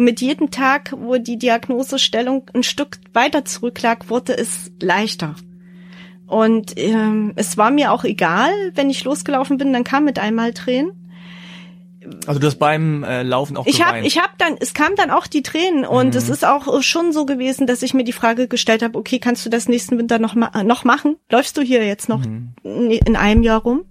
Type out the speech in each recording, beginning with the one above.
Und mit jedem Tag, wo die Diagnosestellung ein Stück weiter zurücklag, wurde es leichter. Und ähm, es war mir auch egal, wenn ich losgelaufen bin, dann kam mit einmal Tränen. Also du hast beim äh, Laufen auch ich habe ich habe dann es kam dann auch die Tränen und mhm. es ist auch schon so gewesen, dass ich mir die Frage gestellt habe, okay, kannst du das nächsten Winter noch ma noch machen? Läufst du hier jetzt noch mhm. in einem Jahr rum?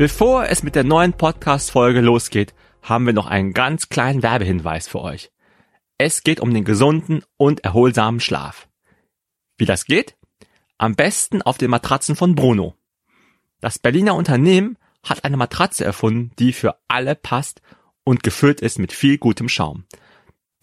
Bevor es mit der neuen Podcast-Folge losgeht, haben wir noch einen ganz kleinen Werbehinweis für euch. Es geht um den gesunden und erholsamen Schlaf. Wie das geht? Am besten auf den Matratzen von Bruno. Das Berliner Unternehmen hat eine Matratze erfunden, die für alle passt und gefüllt ist mit viel gutem Schaum.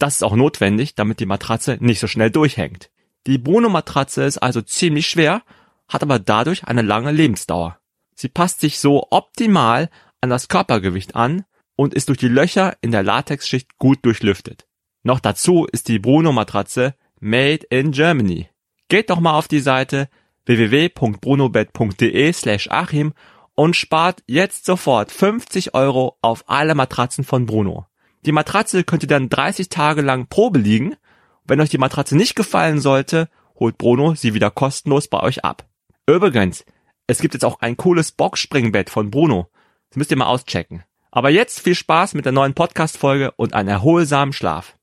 Das ist auch notwendig, damit die Matratze nicht so schnell durchhängt. Die Bruno Matratze ist also ziemlich schwer, hat aber dadurch eine lange Lebensdauer. Sie passt sich so optimal an das Körpergewicht an und ist durch die Löcher in der Latexschicht gut durchlüftet. Noch dazu ist die Bruno Matratze made in Germany. Geht doch mal auf die Seite www.brunobed.de slash Achim und spart jetzt sofort 50 Euro auf alle Matratzen von Bruno. Die Matratze könnt ihr dann 30 Tage lang Probe liegen. Wenn euch die Matratze nicht gefallen sollte, holt Bruno sie wieder kostenlos bei euch ab. Übrigens, es gibt jetzt auch ein cooles Boxspringbett von Bruno. Das müsst ihr mal auschecken. Aber jetzt viel Spaß mit der neuen Podcast-Folge und einen erholsamen Schlaf.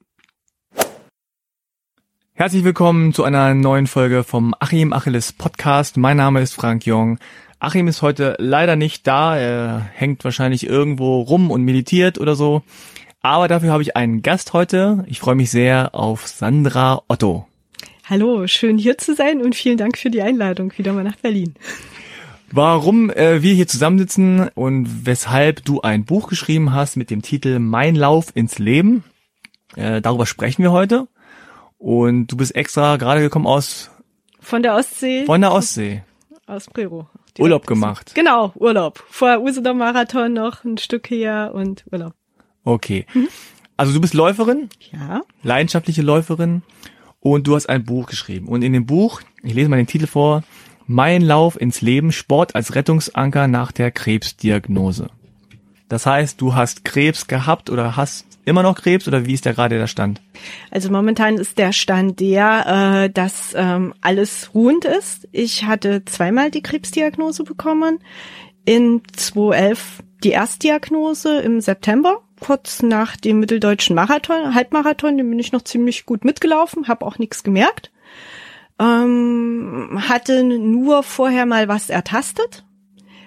Herzlich willkommen zu einer neuen Folge vom Achim Achilles Podcast. Mein Name ist Frank Jung. Achim ist heute leider nicht da. Er hängt wahrscheinlich irgendwo rum und meditiert oder so. Aber dafür habe ich einen Gast heute. Ich freue mich sehr auf Sandra Otto. Hallo, schön hier zu sein und vielen Dank für die Einladung wieder mal nach Berlin warum äh, wir hier zusammensitzen und weshalb du ein Buch geschrieben hast mit dem Titel Mein Lauf ins Leben. Äh, darüber sprechen wir heute. Und du bist extra gerade gekommen aus von der Ostsee. Von der Ostsee. Aus Prero. Urlaub gemacht. Genau, Urlaub. Vorher Usedom Marathon noch ein Stück her und Urlaub. Okay. Mhm. Also du bist Läuferin? Ja. Leidenschaftliche Läuferin. Und du hast ein Buch geschrieben. Und in dem Buch, ich lese mal den Titel vor, mein Lauf ins Leben, Sport als Rettungsanker nach der Krebsdiagnose. Das heißt, du hast Krebs gehabt oder hast immer noch Krebs oder wie ist da gerade der Stand? Also momentan ist der Stand der, äh, dass ähm, alles ruhend ist. Ich hatte zweimal die Krebsdiagnose bekommen. In 2011 die Erstdiagnose im September, kurz nach dem mitteldeutschen Marathon, Halbmarathon, den bin ich noch ziemlich gut mitgelaufen, habe auch nichts gemerkt ähm, hatte nur vorher mal was ertastet,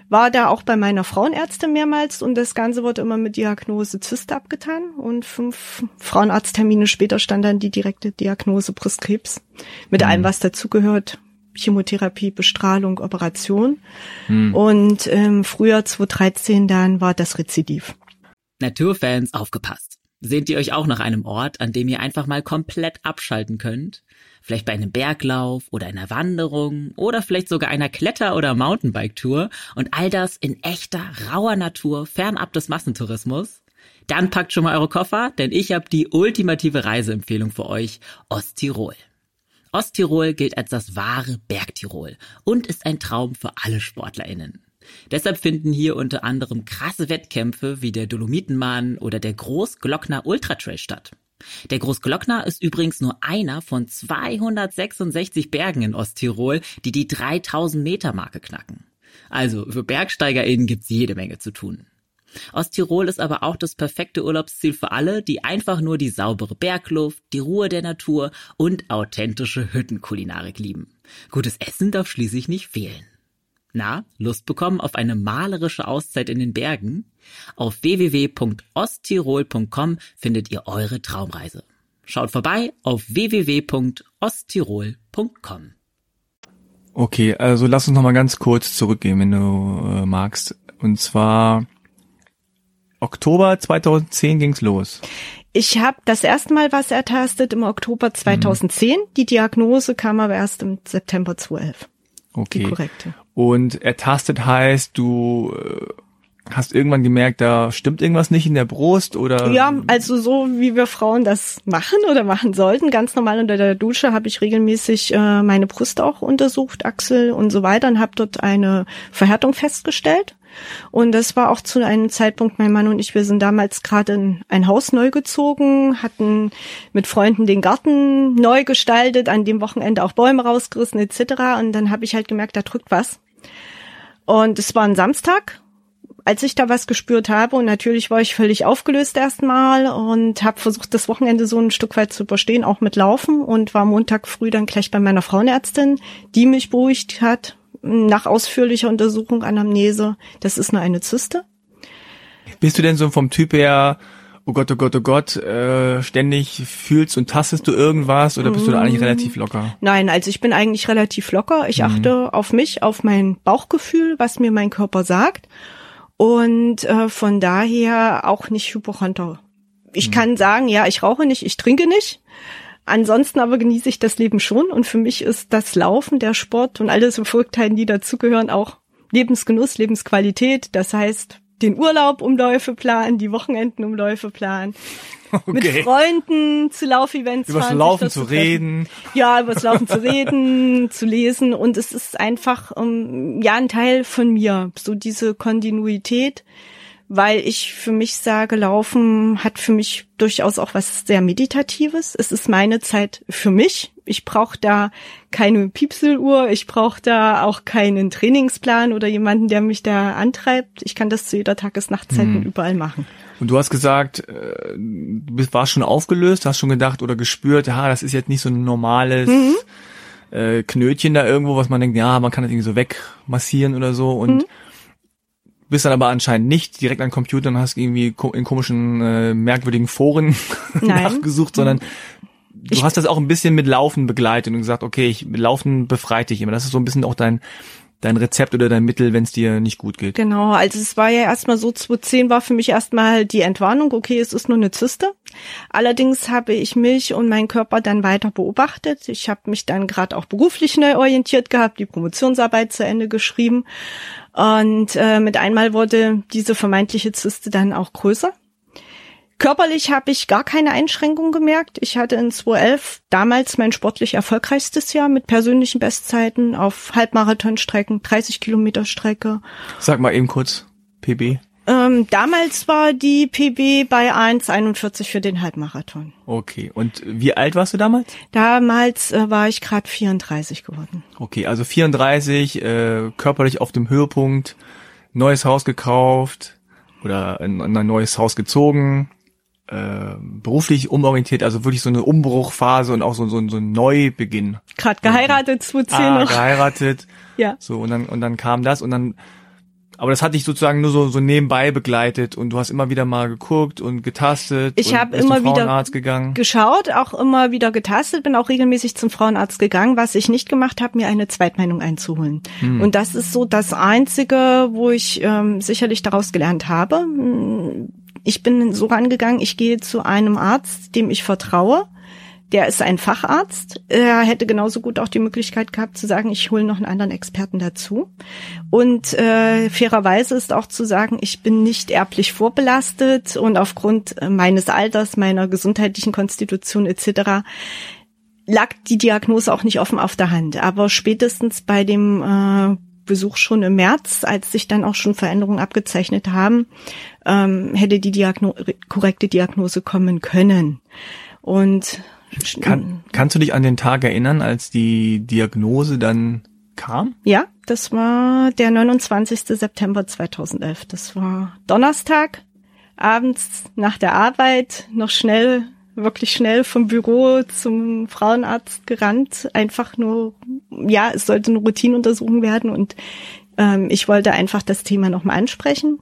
war da auch bei meiner Frauenärztin mehrmals und das Ganze wurde immer mit Diagnose Zyste abgetan und fünf Frauenarzttermine später stand dann die direkte Diagnose Brustkrebs mit mhm. allem, was dazugehört. Chemotherapie, Bestrahlung, Operation. Mhm. Und ähm, Frühjahr 2013 dann war das Rezidiv. Naturfans aufgepasst. Sehnt ihr euch auch nach einem Ort, an dem ihr einfach mal komplett abschalten könnt? Vielleicht bei einem Berglauf oder einer Wanderung oder vielleicht sogar einer Kletter- oder Mountainbike-Tour und all das in echter, rauer Natur, fernab des Massentourismus? Dann packt schon mal eure Koffer, denn ich habe die ultimative Reiseempfehlung für euch, Osttirol. Osttirol gilt als das wahre Bergtirol und ist ein Traum für alle SportlerInnen. Deshalb finden hier unter anderem krasse Wettkämpfe wie der Dolomitenmann oder der Großglockner Ultratrail statt. Der Großglockner ist übrigens nur einer von 266 Bergen in Osttirol, die die 3000 Meter Marke knacken. Also für BergsteigerInnen gibt's jede Menge zu tun. Osttirol ist aber auch das perfekte Urlaubsziel für alle, die einfach nur die saubere Bergluft, die Ruhe der Natur und authentische Hüttenkulinarik lieben. Gutes Essen darf schließlich nicht fehlen. Na, Lust bekommen auf eine malerische Auszeit in den Bergen? Auf www.osttirol.com findet ihr eure Traumreise. Schaut vorbei auf www.osttirol.com. Okay, also lass uns noch mal ganz kurz zurückgehen, wenn du äh, magst. Und zwar Oktober 2010 ging's los. Ich habe das erste Mal was ertastet im Oktober 2010. Mhm. Die Diagnose kam aber erst im September 2011. Okay. Die korrekte. Und ertastet heißt, du äh, hast irgendwann gemerkt, da stimmt irgendwas nicht in der Brust oder? Ja, also so wie wir Frauen das machen oder machen sollten. Ganz normal unter der Dusche habe ich regelmäßig äh, meine Brust auch untersucht, Achsel und so weiter und habe dort eine Verhärtung festgestellt. Und das war auch zu einem Zeitpunkt, mein Mann und ich, wir sind damals gerade in ein Haus neu gezogen, hatten mit Freunden den Garten neu gestaltet, an dem Wochenende auch Bäume rausgerissen etc. Und dann habe ich halt gemerkt, da drückt was. Und es war ein Samstag als ich da was gespürt habe und natürlich war ich völlig aufgelöst erstmal und habe versucht, das Wochenende so ein Stück weit zu überstehen, auch mit Laufen und war Montag früh dann gleich bei meiner Frauenärztin, die mich beruhigt hat nach ausführlicher Untersuchung Anamnese. Das ist nur eine Zyste. Bist du denn so vom Typ her oh Gott, oh Gott, oh Gott, äh, ständig fühlst und tastest du irgendwas oder bist du da eigentlich relativ locker? Nein, also ich bin eigentlich relativ locker. Ich mhm. achte auf mich, auf mein Bauchgefühl, was mir mein Körper sagt und äh, von daher auch nicht Hypochonder. Ich mhm. kann sagen, ja, ich rauche nicht, ich trinke nicht. Ansonsten aber genieße ich das Leben schon und für mich ist das Laufen, der Sport und alle so Verrücktheiten, die dazugehören, auch Lebensgenuss, Lebensqualität. Das heißt, den Urlaub Umläufe planen, die Wochenendenumläufe planen, okay. mit Freunden zu Laufevents Übers fahren. Laufen zu reden. Ja, übers Laufen zu reden, zu lesen und es ist einfach um, ähm, ja ein Teil von mir, so diese Kontinuität weil ich für mich sage, Laufen hat für mich durchaus auch was sehr Meditatives. Es ist meine Zeit für mich. Ich brauche da keine Piepseluhr, ich brauche da auch keinen Trainingsplan oder jemanden, der mich da antreibt. Ich kann das zu jeder Tages-Nachtzeit mhm. überall machen. Und du hast gesagt, äh, du warst schon aufgelöst, hast schon gedacht oder gespürt, ha, das ist jetzt nicht so ein normales mhm. äh, Knötchen da irgendwo, was man denkt, ja, man kann das irgendwie so wegmassieren oder so. Und mhm bist dann aber anscheinend nicht direkt an Computern und hast irgendwie in komischen, äh, merkwürdigen Foren nachgesucht, sondern du ich hast das auch ein bisschen mit Laufen begleitet und gesagt, okay, ich Laufen befreit dich immer. Das ist so ein bisschen auch dein dein Rezept oder dein Mittel, wenn es dir nicht gut geht. Genau, also es war ja erstmal so, 2010 war für mich erstmal die Entwarnung, okay, es ist nur eine Zyste. Allerdings habe ich mich und meinen Körper dann weiter beobachtet. Ich habe mich dann gerade auch beruflich neu orientiert gehabt, die Promotionsarbeit zu Ende geschrieben und äh, mit einmal wurde diese vermeintliche Zyste dann auch größer. Körperlich habe ich gar keine Einschränkung gemerkt. Ich hatte in 2011 damals mein sportlich erfolgreichstes Jahr mit persönlichen Bestzeiten auf Halbmarathonstrecken, 30 Kilometer Strecke. Sag mal eben kurz, PB. Ähm, damals war die PB bei 1,41 für den Halbmarathon. Okay. Und wie alt warst du damals? Damals äh, war ich gerade 34 geworden. Okay, also 34, äh, körperlich auf dem Höhepunkt, neues Haus gekauft oder in, in ein neues Haus gezogen, äh, beruflich umorientiert, also wirklich so eine Umbruchphase und auch so, so, so ein Neubeginn. Gerade geheiratet, 2010 ah, noch. geheiratet. ja. So, und dann, und dann kam das und dann aber das hat dich sozusagen nur so, so nebenbei begleitet und du hast immer wieder mal geguckt und getastet. Ich habe immer wieder gegangen. geschaut, auch immer wieder getastet, bin auch regelmäßig zum Frauenarzt gegangen. Was ich nicht gemacht habe, mir eine Zweitmeinung einzuholen. Hm. Und das ist so das Einzige, wo ich ähm, sicherlich daraus gelernt habe. Ich bin so rangegangen, ich gehe zu einem Arzt, dem ich vertraue der ist ein Facharzt. Er hätte genauso gut auch die Möglichkeit gehabt zu sagen, ich hole noch einen anderen Experten dazu. Und äh, fairerweise ist auch zu sagen, ich bin nicht erblich vorbelastet und aufgrund meines Alters, meiner gesundheitlichen Konstitution etc. lag die Diagnose auch nicht offen auf der Hand. Aber spätestens bei dem äh, Besuch schon im März, als sich dann auch schon Veränderungen abgezeichnet haben, ähm, hätte die Diagno korrekte Diagnose kommen können. Und kann, kannst du dich an den Tag erinnern, als die Diagnose dann kam? Ja, das war der 29. September 2011. Das war Donnerstag, abends nach der Arbeit, noch schnell, wirklich schnell vom Büro zum Frauenarzt gerannt. Einfach nur, ja, es sollte eine Routinenuntersuchung werden und ähm, ich wollte einfach das Thema nochmal ansprechen.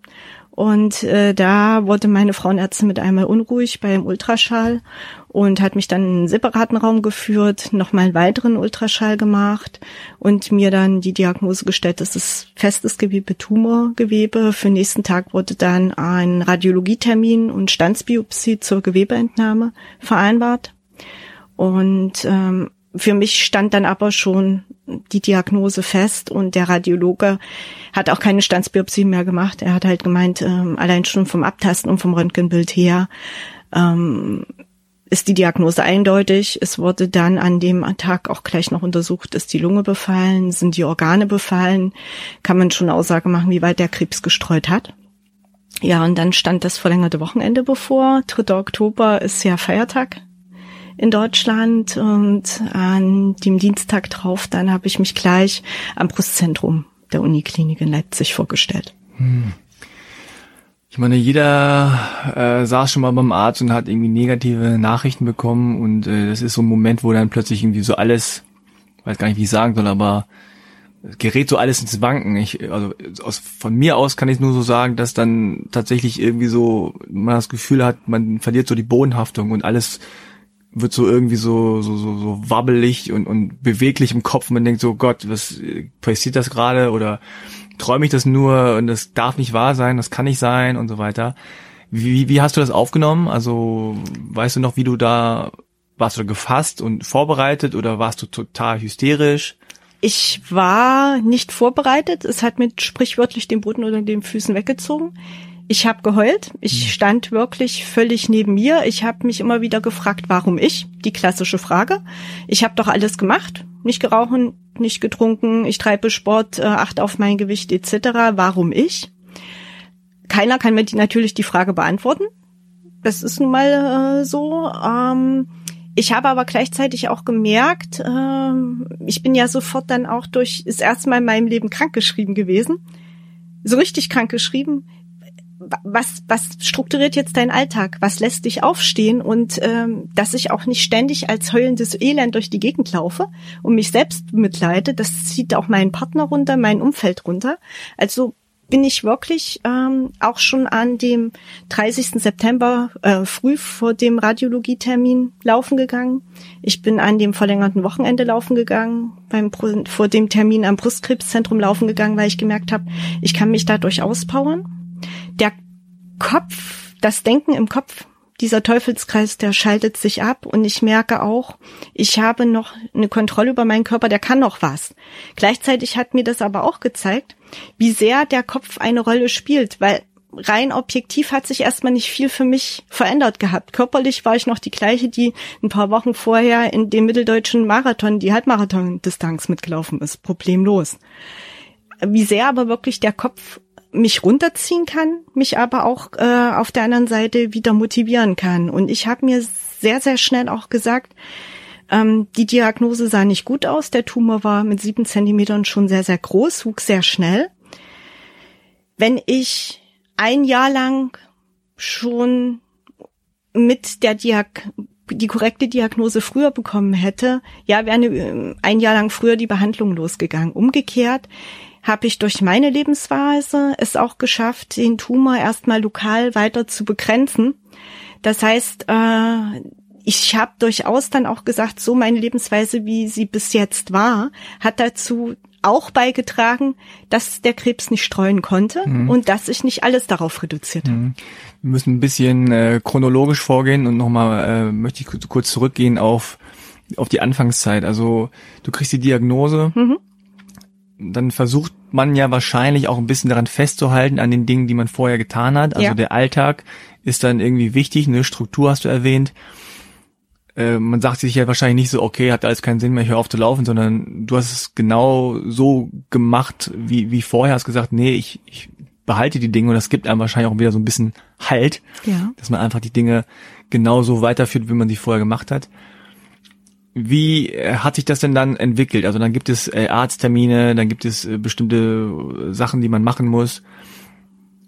Und äh, da wurde meine Frauenärztin mit einmal unruhig beim Ultraschall und hat mich dann in einen separaten Raum geführt, nochmal einen weiteren Ultraschall gemacht und mir dann die Diagnose gestellt, das ist festes Gewebe, Tumorgewebe. Für den nächsten Tag wurde dann ein Radiologietermin und Standsbiopsie zur Gewebeentnahme vereinbart. Und ähm, für mich stand dann aber schon die Diagnose fest und der Radiologe hat auch keine Standsbiopsie mehr gemacht. Er hat halt gemeint, ähm, allein schon vom Abtasten und vom Röntgenbild her ähm, ist die Diagnose eindeutig. Es wurde dann an dem Tag auch gleich noch untersucht, ist die Lunge befallen, sind die Organe befallen, kann man schon Aussage machen, wie weit der Krebs gestreut hat. Ja, und dann stand das verlängerte Wochenende bevor. 3. Oktober ist ja Feiertag in Deutschland und an dem Dienstag drauf, dann habe ich mich gleich am Brustzentrum der Uniklinik in Leipzig vorgestellt. Hm. Ich meine, jeder äh, saß schon mal beim Arzt und hat irgendwie negative Nachrichten bekommen und äh, das ist so ein Moment, wo dann plötzlich irgendwie so alles, weiß gar nicht, wie ich sagen soll, aber gerät so alles ins Wanken. Ich, also aus, von mir aus kann ich nur so sagen, dass dann tatsächlich irgendwie so man das Gefühl hat, man verliert so die Bodenhaftung und alles wird so irgendwie so so so, so wabbelig und und beweglich im Kopf. Man denkt so, Gott, was passiert das gerade oder träume ich das nur und das darf nicht wahr sein, das kann nicht sein und so weiter. Wie, wie hast du das aufgenommen? Also weißt du noch, wie du da warst du gefasst und vorbereitet oder warst du total hysterisch? Ich war nicht vorbereitet. Es hat mir sprichwörtlich den Boden unter den Füßen weggezogen. Ich habe geheult. Ich hm. stand wirklich völlig neben mir. Ich habe mich immer wieder gefragt, warum ich? Die klassische Frage. Ich habe doch alles gemacht. Nicht gerauchen, nicht getrunken, ich treibe Sport, äh, achte auf mein Gewicht etc. Warum ich? Keiner kann mir die, natürlich die Frage beantworten. Das ist nun mal äh, so. Ähm, ich habe aber gleichzeitig auch gemerkt, äh, ich bin ja sofort dann auch durch, ist erstmal in meinem Leben krankgeschrieben gewesen. So richtig krankgeschrieben was, was strukturiert jetzt deinen Alltag? Was lässt dich aufstehen? Und ähm, dass ich auch nicht ständig als heulendes Elend durch die Gegend laufe und mich selbst mitleide, das zieht auch meinen Partner runter, mein Umfeld runter. Also bin ich wirklich ähm, auch schon an dem 30. September äh, früh vor dem Radiologietermin laufen gegangen. Ich bin an dem verlängerten Wochenende laufen gegangen, beim vor dem Termin am Brustkrebszentrum laufen gegangen, weil ich gemerkt habe, ich kann mich dadurch auspowern Kopf, das Denken im Kopf, dieser Teufelskreis, der schaltet sich ab und ich merke auch, ich habe noch eine Kontrolle über meinen Körper, der kann noch was. Gleichzeitig hat mir das aber auch gezeigt, wie sehr der Kopf eine Rolle spielt, weil rein objektiv hat sich erstmal nicht viel für mich verändert gehabt. Körperlich war ich noch die gleiche, die ein paar Wochen vorher in dem mitteldeutschen Marathon, die Halbmarathon-Distanz mitgelaufen ist. Problemlos. Wie sehr aber wirklich der Kopf mich runterziehen kann, mich aber auch äh, auf der anderen Seite wieder motivieren kann. Und ich habe mir sehr, sehr schnell auch gesagt, ähm, die Diagnose sah nicht gut aus. Der Tumor war mit sieben Zentimetern schon sehr, sehr groß, wuchs sehr schnell. Wenn ich ein Jahr lang schon mit der Diag die korrekte Diagnose früher bekommen hätte, ja, wäre äh, ein Jahr lang früher die Behandlung losgegangen. Umgekehrt habe ich durch meine Lebensweise es auch geschafft, den Tumor erstmal lokal weiter zu begrenzen. Das heißt, äh, ich habe durchaus dann auch gesagt, so meine Lebensweise, wie sie bis jetzt war, hat dazu auch beigetragen, dass der Krebs nicht streuen konnte mhm. und dass ich nicht alles darauf reduziert habe. Mhm. Wir müssen ein bisschen äh, chronologisch vorgehen und nochmal äh, möchte ich kurz zurückgehen auf auf die Anfangszeit. Also du kriegst die Diagnose, mhm dann versucht man ja wahrscheinlich auch ein bisschen daran festzuhalten an den Dingen, die man vorher getan hat. Also ja. der Alltag ist dann irgendwie wichtig, eine Struktur hast du erwähnt. Äh, man sagt sich ja wahrscheinlich nicht so, okay, hat alles keinen Sinn mehr, ich höre auf zu laufen, sondern du hast es genau so gemacht wie, wie vorher, hast gesagt, nee, ich, ich behalte die Dinge und das gibt einem wahrscheinlich auch wieder so ein bisschen Halt, ja. dass man einfach die Dinge genauso weiterführt, wie man sie vorher gemacht hat. Wie äh, hat sich das denn dann entwickelt? Also dann gibt es äh, Arzttermine, dann gibt es äh, bestimmte Sachen, die man machen muss.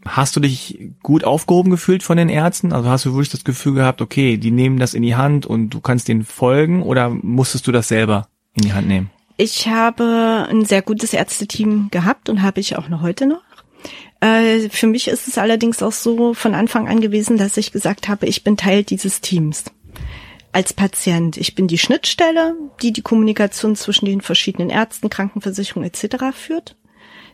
Hast du dich gut aufgehoben gefühlt von den Ärzten? Also hast du wirklich das Gefühl gehabt, okay, die nehmen das in die Hand und du kannst denen folgen oder musstest du das selber in die Hand nehmen? Ich habe ein sehr gutes Ärzteteam gehabt und habe ich auch noch heute noch. Für mich ist es allerdings auch so von Anfang an gewesen, dass ich gesagt habe, ich bin Teil dieses Teams. Als Patient. Ich bin die Schnittstelle, die die Kommunikation zwischen den verschiedenen Ärzten, Krankenversicherungen etc. führt.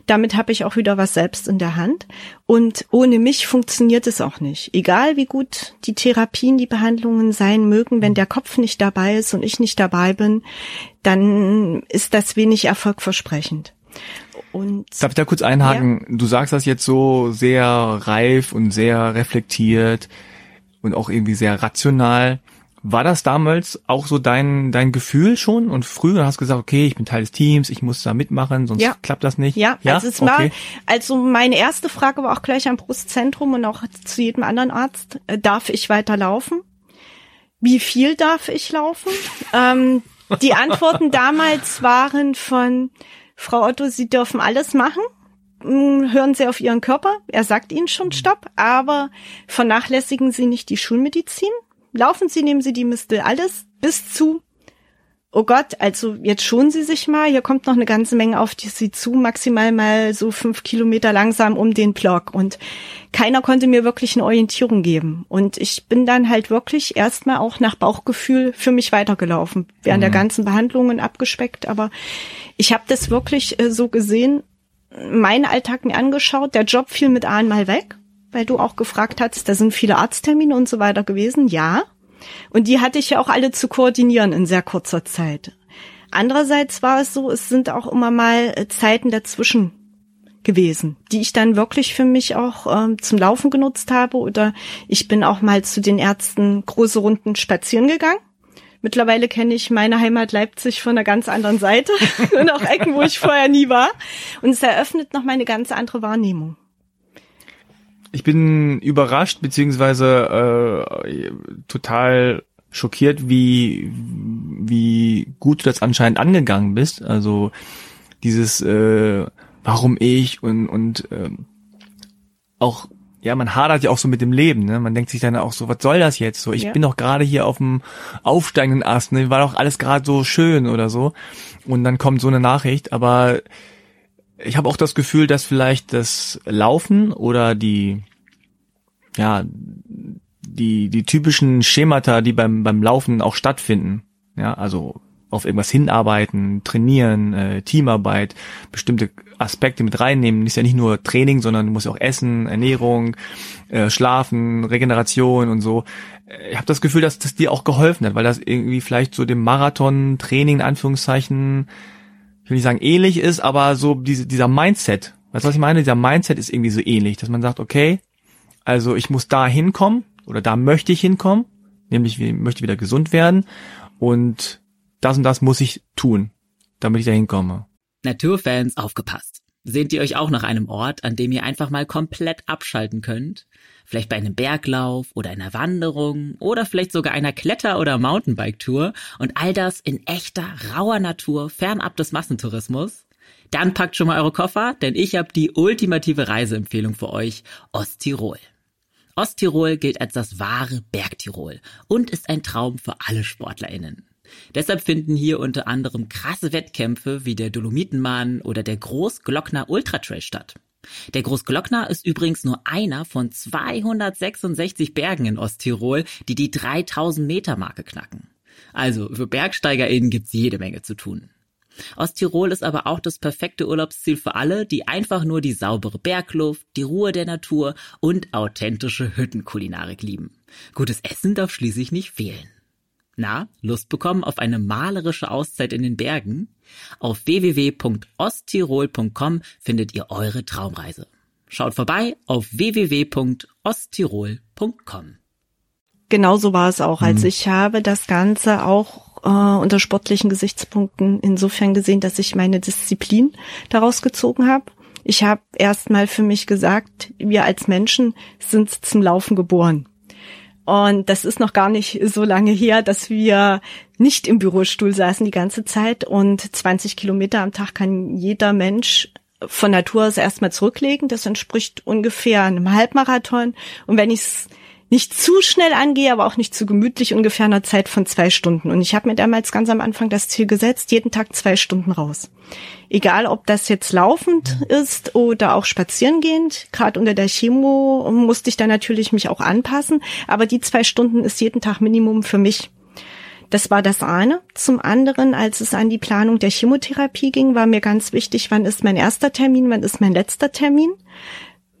Damit habe ich auch wieder was selbst in der Hand. Und ohne mich funktioniert es auch nicht. Egal wie gut die Therapien, die Behandlungen sein mögen, wenn der Kopf nicht dabei ist und ich nicht dabei bin, dann ist das wenig erfolgversprechend. Und Darf ich da kurz einhaken? Ja. Du sagst das jetzt so sehr reif und sehr reflektiert und auch irgendwie sehr rational. War das damals auch so dein, dein Gefühl schon? Und früher hast du gesagt, okay, ich bin Teil des Teams, ich muss da mitmachen, sonst ja. klappt das nicht? Ja, ja? also es okay. war, also meine erste Frage war auch gleich am Brustzentrum und auch zu jedem anderen Arzt, äh, darf ich weiterlaufen? Wie viel darf ich laufen? ähm, die Antworten damals waren von Frau Otto, Sie dürfen alles machen hm, hören Sie auf Ihren Körper. Er sagt Ihnen schon Stopp, aber vernachlässigen Sie nicht die Schulmedizin. Laufen Sie, nehmen Sie die Mistel, alles bis zu, oh Gott, also jetzt schonen Sie sich mal, hier kommt noch eine ganze Menge auf die Sie zu, maximal mal so fünf Kilometer langsam um den Block. Und keiner konnte mir wirklich eine Orientierung geben. Und ich bin dann halt wirklich erstmal auch nach Bauchgefühl für mich weitergelaufen, während mhm. der ganzen Behandlungen abgespeckt. Aber ich habe das wirklich äh, so gesehen, meinen Alltag mir angeschaut, der Job fiel mit einmal weg weil du auch gefragt hast, da sind viele Arzttermine und so weiter gewesen. Ja. Und die hatte ich ja auch alle zu koordinieren in sehr kurzer Zeit. Andererseits war es so, es sind auch immer mal äh, Zeiten dazwischen gewesen, die ich dann wirklich für mich auch ähm, zum Laufen genutzt habe oder ich bin auch mal zu den Ärzten große Runden spazieren gegangen. Mittlerweile kenne ich meine Heimat Leipzig von einer ganz anderen Seite und auch Ecken, wo ich vorher nie war. Und es eröffnet noch mal eine ganz andere Wahrnehmung. Ich bin überrascht beziehungsweise äh, total schockiert, wie wie gut du das anscheinend angegangen bist. Also dieses äh, warum ich und und äh, auch ja, man hadert ja auch so mit dem Leben, ne? Man denkt sich dann auch so, was soll das jetzt? So, ich ja. bin doch gerade hier auf dem aufsteigenden Ast, ne? War doch alles gerade so schön oder so. Und dann kommt so eine Nachricht, aber ich habe auch das Gefühl, dass vielleicht das Laufen oder die, ja, die, die typischen Schemata, die beim, beim Laufen auch stattfinden, ja, also auf irgendwas hinarbeiten, trainieren, äh, Teamarbeit, bestimmte Aspekte mit reinnehmen. Ist ja nicht nur Training, sondern du musst auch essen, Ernährung, äh, Schlafen, Regeneration und so. Äh, ich habe das Gefühl, dass das dir auch geholfen hat, weil das irgendwie vielleicht so dem Marathon-Training in Anführungszeichen ich will nicht sagen ähnlich ist, aber so diese, dieser Mindset, weißt du, was ich meine? Dieser Mindset ist irgendwie so ähnlich, dass man sagt, okay, also ich muss da hinkommen oder da möchte ich hinkommen, nämlich ich möchte wieder gesund werden und das und das muss ich tun, damit ich da hinkomme. Naturfans aufgepasst. Seht ihr euch auch nach einem Ort, an dem ihr einfach mal komplett abschalten könnt? Vielleicht bei einem Berglauf oder einer Wanderung oder vielleicht sogar einer Kletter- oder Mountainbike-Tour und all das in echter, rauer Natur, fernab des Massentourismus? Dann packt schon mal eure Koffer, denn ich habe die ultimative Reiseempfehlung für euch, Osttirol. Osttirol gilt als das wahre Bergtirol und ist ein Traum für alle SportlerInnen. Deshalb finden hier unter anderem krasse Wettkämpfe wie der Dolomitenmann oder der Großglockner Ultratrail statt. Der Großglockner ist übrigens nur einer von 266 Bergen in Osttirol, die die 3000 Meter Marke knacken. Also für BergsteigerInnen gibt's jede Menge zu tun. Osttirol ist aber auch das perfekte Urlaubsziel für alle, die einfach nur die saubere Bergluft, die Ruhe der Natur und authentische Hüttenkulinarik lieben. Gutes Essen darf schließlich nicht fehlen. Na, Lust bekommen auf eine malerische Auszeit in den Bergen? Auf www.osttirol.com findet ihr eure Traumreise. Schaut vorbei auf www.osttirol.com. Genauso war es auch. Also ich habe das Ganze auch äh, unter sportlichen Gesichtspunkten insofern gesehen, dass ich meine Disziplin daraus gezogen habe. Ich habe erstmal für mich gesagt, wir als Menschen sind zum Laufen geboren. Und das ist noch gar nicht so lange her, dass wir nicht im Bürostuhl saßen die ganze Zeit und 20 Kilometer am Tag kann jeder Mensch von Natur aus erstmal zurücklegen. Das entspricht ungefähr einem Halbmarathon. Und wenn ich es nicht zu schnell angehe, aber auch nicht zu gemütlich, ungefähr einer Zeit von zwei Stunden. Und ich habe mir damals ganz am Anfang das Ziel gesetzt, jeden Tag zwei Stunden raus. Egal, ob das jetzt laufend ist oder auch spazierengehend. Gerade unter der Chemo musste ich da natürlich mich auch anpassen. Aber die zwei Stunden ist jeden Tag Minimum für mich. Das war das eine. Zum anderen, als es an die Planung der Chemotherapie ging, war mir ganz wichtig, wann ist mein erster Termin, wann ist mein letzter Termin.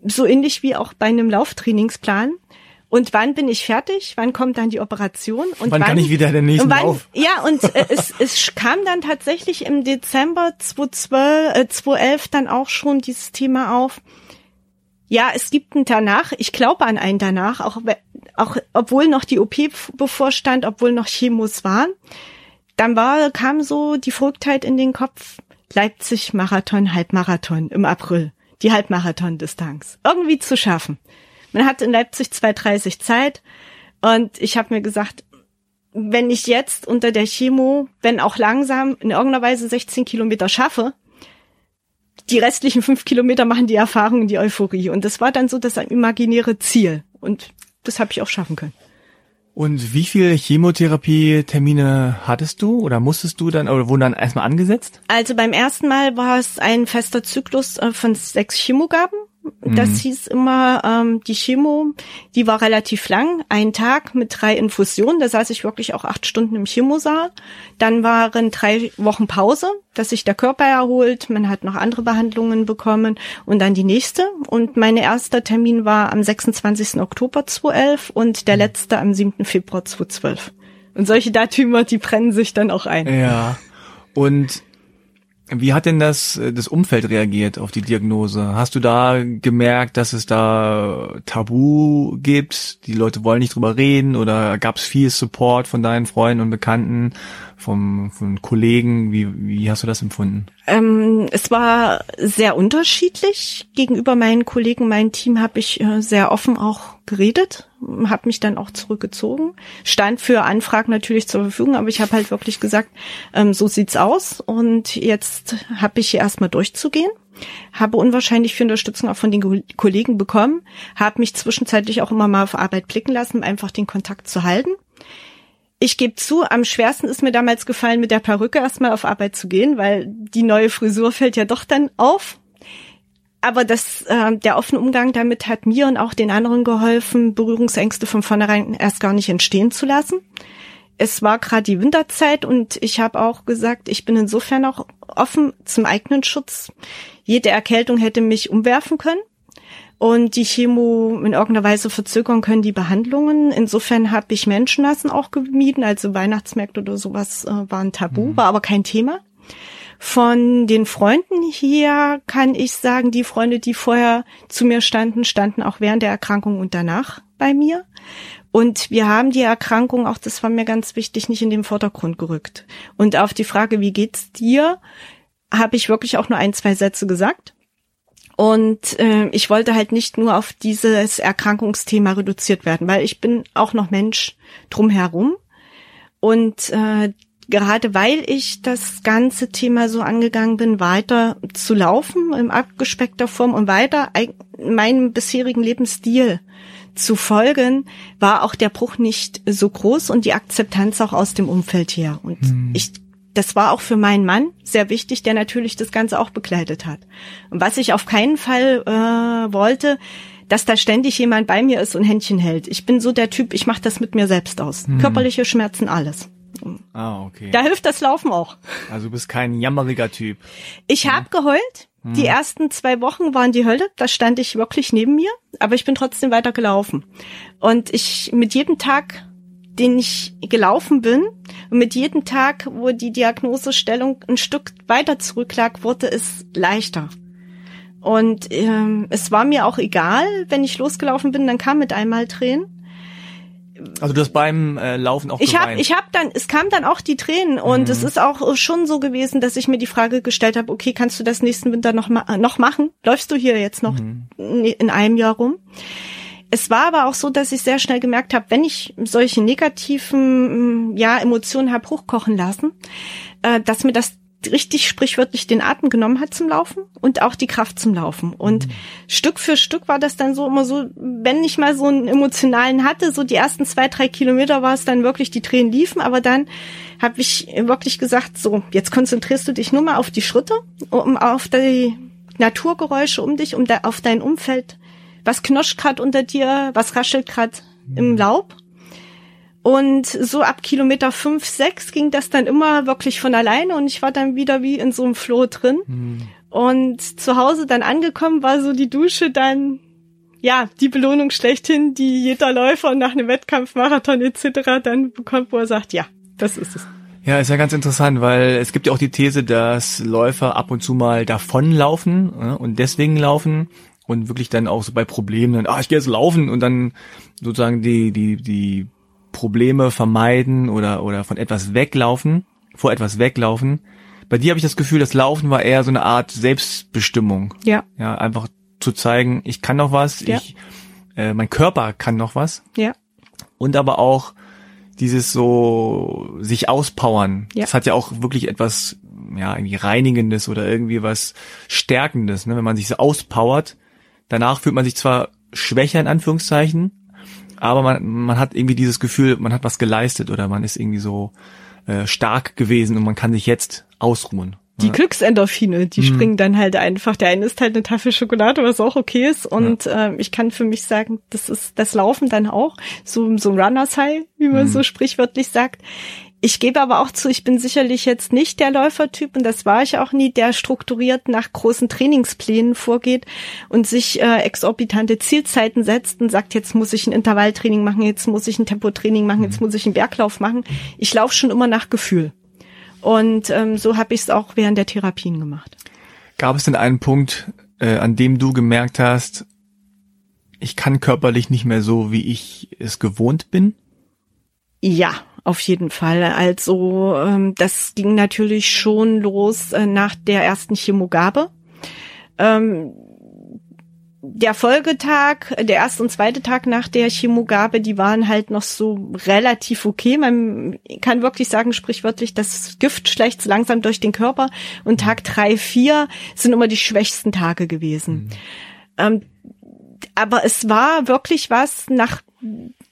So ähnlich wie auch bei einem Lauftrainingsplan. Und wann bin ich fertig? Wann kommt dann die Operation? Und wann, wann kann ich wieder den nächsten wann, Lauf? Ja, und äh, es, es kam dann tatsächlich im Dezember 2012, äh, 2011 dann auch schon dieses Thema auf. Ja, es gibt einen danach. Ich glaube an einen danach, auch, auch obwohl noch die OP bevorstand, obwohl noch Chemos waren. Dann war, kam so die Verrücktheit in den Kopf. Leipzig Marathon, Halbmarathon im April. Die Halbmarathon-Distanz. Irgendwie zu schaffen. Man hat in Leipzig 2,30 Zeit und ich habe mir gesagt, wenn ich jetzt unter der Chemo, wenn auch langsam, in irgendeiner Weise 16 Kilometer schaffe, die restlichen fünf Kilometer machen die Erfahrung, die Euphorie. Und das war dann so das imaginäre Ziel. Und das habe ich auch schaffen können. Und wie viele Chemotherapie-Termine hattest du oder musstest du dann oder wurden dann erstmal angesetzt? Also beim ersten Mal war es ein fester Zyklus äh, von sechs Chemogaben das mhm. hieß immer, ähm, die Chemo, die war relativ lang, ein Tag mit drei Infusionen, da saß ich wirklich auch acht Stunden im Chemosaal. Dann waren drei Wochen Pause, dass sich der Körper erholt, man hat noch andere Behandlungen bekommen und dann die nächste. Und mein erster Termin war am 26. Oktober 2011 und der letzte am 7. Februar 2012. Und solche Datümer, die brennen sich dann auch ein. Ja. Und wie hat denn das, äh, das Umfeld reagiert auf die Diagnose? Hast du da gemerkt, dass es da Tabu gibt? Die Leute wollen nicht drüber reden oder gab es viel Support von deinen Freunden und Bekannten? Vom, von Kollegen? Wie, wie hast du das empfunden? Ähm, es war sehr unterschiedlich. Gegenüber meinen Kollegen, meinem Team habe ich äh, sehr offen auch geredet, habe mich dann auch zurückgezogen, stand für Anfragen natürlich zur Verfügung, aber ich habe halt wirklich gesagt, ähm, so sieht's aus und jetzt habe ich hier erstmal durchzugehen habe unwahrscheinlich viel Unterstützung auch von den Kollegen bekommen, habe mich zwischenzeitlich auch immer mal auf Arbeit blicken lassen, um einfach den Kontakt zu halten ich gebe zu, am schwersten ist mir damals gefallen, mit der Perücke erstmal auf Arbeit zu gehen, weil die neue Frisur fällt ja doch dann auf. Aber das, äh, der offene Umgang damit hat mir und auch den anderen geholfen, Berührungsängste von vornherein erst gar nicht entstehen zu lassen. Es war gerade die Winterzeit und ich habe auch gesagt, ich bin insofern auch offen zum eigenen Schutz. Jede Erkältung hätte mich umwerfen können und die Chemo in irgendeiner Weise verzögern können die Behandlungen. Insofern habe ich Menschenmassen auch gemieden, also Weihnachtsmärkte oder sowas äh, waren tabu, mhm. war aber kein Thema. Von den Freunden hier kann ich sagen, die Freunde, die vorher zu mir standen, standen auch während der Erkrankung und danach bei mir. Und wir haben die Erkrankung, auch das war mir ganz wichtig, nicht in den Vordergrund gerückt. Und auf die Frage, wie geht's dir, habe ich wirklich auch nur ein, zwei Sätze gesagt. Und äh, ich wollte halt nicht nur auf dieses Erkrankungsthema reduziert werden, weil ich bin auch noch Mensch drumherum. Und äh, gerade weil ich das ganze Thema so angegangen bin, weiter zu laufen im abgespeckter Form und weiter meinem bisherigen Lebensstil zu folgen, war auch der Bruch nicht so groß und die Akzeptanz auch aus dem Umfeld her. Und mhm. ich das war auch für meinen Mann sehr wichtig, der natürlich das Ganze auch begleitet hat. Und was ich auf keinen Fall äh, wollte, dass da ständig jemand bei mir ist und Händchen hält. Ich bin so der Typ, ich mache das mit mir selbst aus. Hm. Körperliche Schmerzen, alles. Ah, okay. Da hilft das Laufen auch. Also du bist kein jammeriger Typ. Ich hm. habe geheult. Hm. Die ersten zwei Wochen waren die Hölle. Da stand ich wirklich neben mir, aber ich bin trotzdem weiter gelaufen. Und ich mit jedem Tag den ich gelaufen bin. Und mit jedem Tag, wo die Diagnosestellung ein Stück weiter zurücklag, wurde es leichter. Und ähm, es war mir auch egal, wenn ich losgelaufen bin, dann kam mit einmal Tränen. Also du hast beim äh, Laufen auch ich habe ich habe dann es kam dann auch die Tränen und mhm. es ist auch schon so gewesen, dass ich mir die Frage gestellt habe, okay, kannst du das nächsten Winter noch ma noch machen? Läufst du hier jetzt noch mhm. in einem Jahr rum? Es war aber auch so, dass ich sehr schnell gemerkt habe, wenn ich solche negativen ja, Emotionen habe hochkochen lassen, äh, dass mir das richtig sprichwörtlich den Atem genommen hat zum Laufen und auch die Kraft zum Laufen. Und mhm. Stück für Stück war das dann so immer so, wenn ich mal so einen emotionalen hatte, so die ersten zwei, drei Kilometer war es dann wirklich, die Tränen liefen, aber dann habe ich wirklich gesagt, so, jetzt konzentrierst du dich nur mal auf die Schritte, um auf die Naturgeräusche um dich, um da, auf dein Umfeld. Was knoscht grad unter dir, was raschelt grad im mhm. Laub? Und so ab Kilometer fünf, sechs ging das dann immer wirklich von alleine und ich war dann wieder wie in so einem Floh drin. Mhm. Und zu Hause dann angekommen war so die Dusche dann, ja, die Belohnung schlechthin, die jeder Läufer nach einem Wettkampf, Marathon etc. dann bekommt, wo er sagt, ja, das ist es. Ja, ist ja ganz interessant, weil es gibt ja auch die These, dass Läufer ab und zu mal davonlaufen und deswegen laufen und wirklich dann auch so bei Problemen dann, ah, ich gehe jetzt laufen und dann sozusagen die, die, die Probleme vermeiden oder, oder von etwas weglaufen, vor etwas weglaufen. Bei dir habe ich das Gefühl, das Laufen war eher so eine Art Selbstbestimmung. Ja. Ja, einfach zu zeigen, ich kann noch was, ja. ich, äh, mein Körper kann noch was. Ja. Und aber auch dieses so sich auspowern. Ja. Das hat ja auch wirklich etwas, ja, irgendwie reinigendes oder irgendwie was stärkendes, ne? wenn man sich so auspowert. Danach fühlt man sich zwar schwächer in Anführungszeichen, aber man, man hat irgendwie dieses Gefühl, man hat was geleistet oder man ist irgendwie so äh, stark gewesen und man kann sich jetzt ausruhen. Die ja. Glücksendorphine, die mhm. springen dann halt einfach. Der eine ist halt eine Tafel Schokolade, was auch okay ist. Und ja. äh, ich kann für mich sagen, das ist das Laufen dann auch, so, so ein Runners High, wie man mhm. so sprichwörtlich sagt. Ich gebe aber auch zu, ich bin sicherlich jetzt nicht der Läufertyp und das war ich auch nie, der strukturiert nach großen Trainingsplänen vorgeht und sich äh, exorbitante Zielzeiten setzt und sagt, jetzt muss ich ein Intervalltraining machen, jetzt muss ich ein Tempotraining machen, jetzt mhm. muss ich einen Berglauf machen. Ich laufe schon immer nach Gefühl. Und ähm, so habe ich es auch während der Therapien gemacht. Gab es denn einen Punkt, äh, an dem du gemerkt hast, ich kann körperlich nicht mehr so, wie ich es gewohnt bin? Ja, auf jeden Fall. Also ähm, das ging natürlich schon los äh, nach der ersten Chemogabe. Ähm, der Folgetag, der erste und zweite Tag nach der Chemogabe, die waren halt noch so relativ okay. Man kann wirklich sagen, sprichwörtlich, das Gift schleicht so langsam durch den Körper. Und Tag drei, vier sind immer die schwächsten Tage gewesen. Mhm. Ähm, aber es war wirklich was nach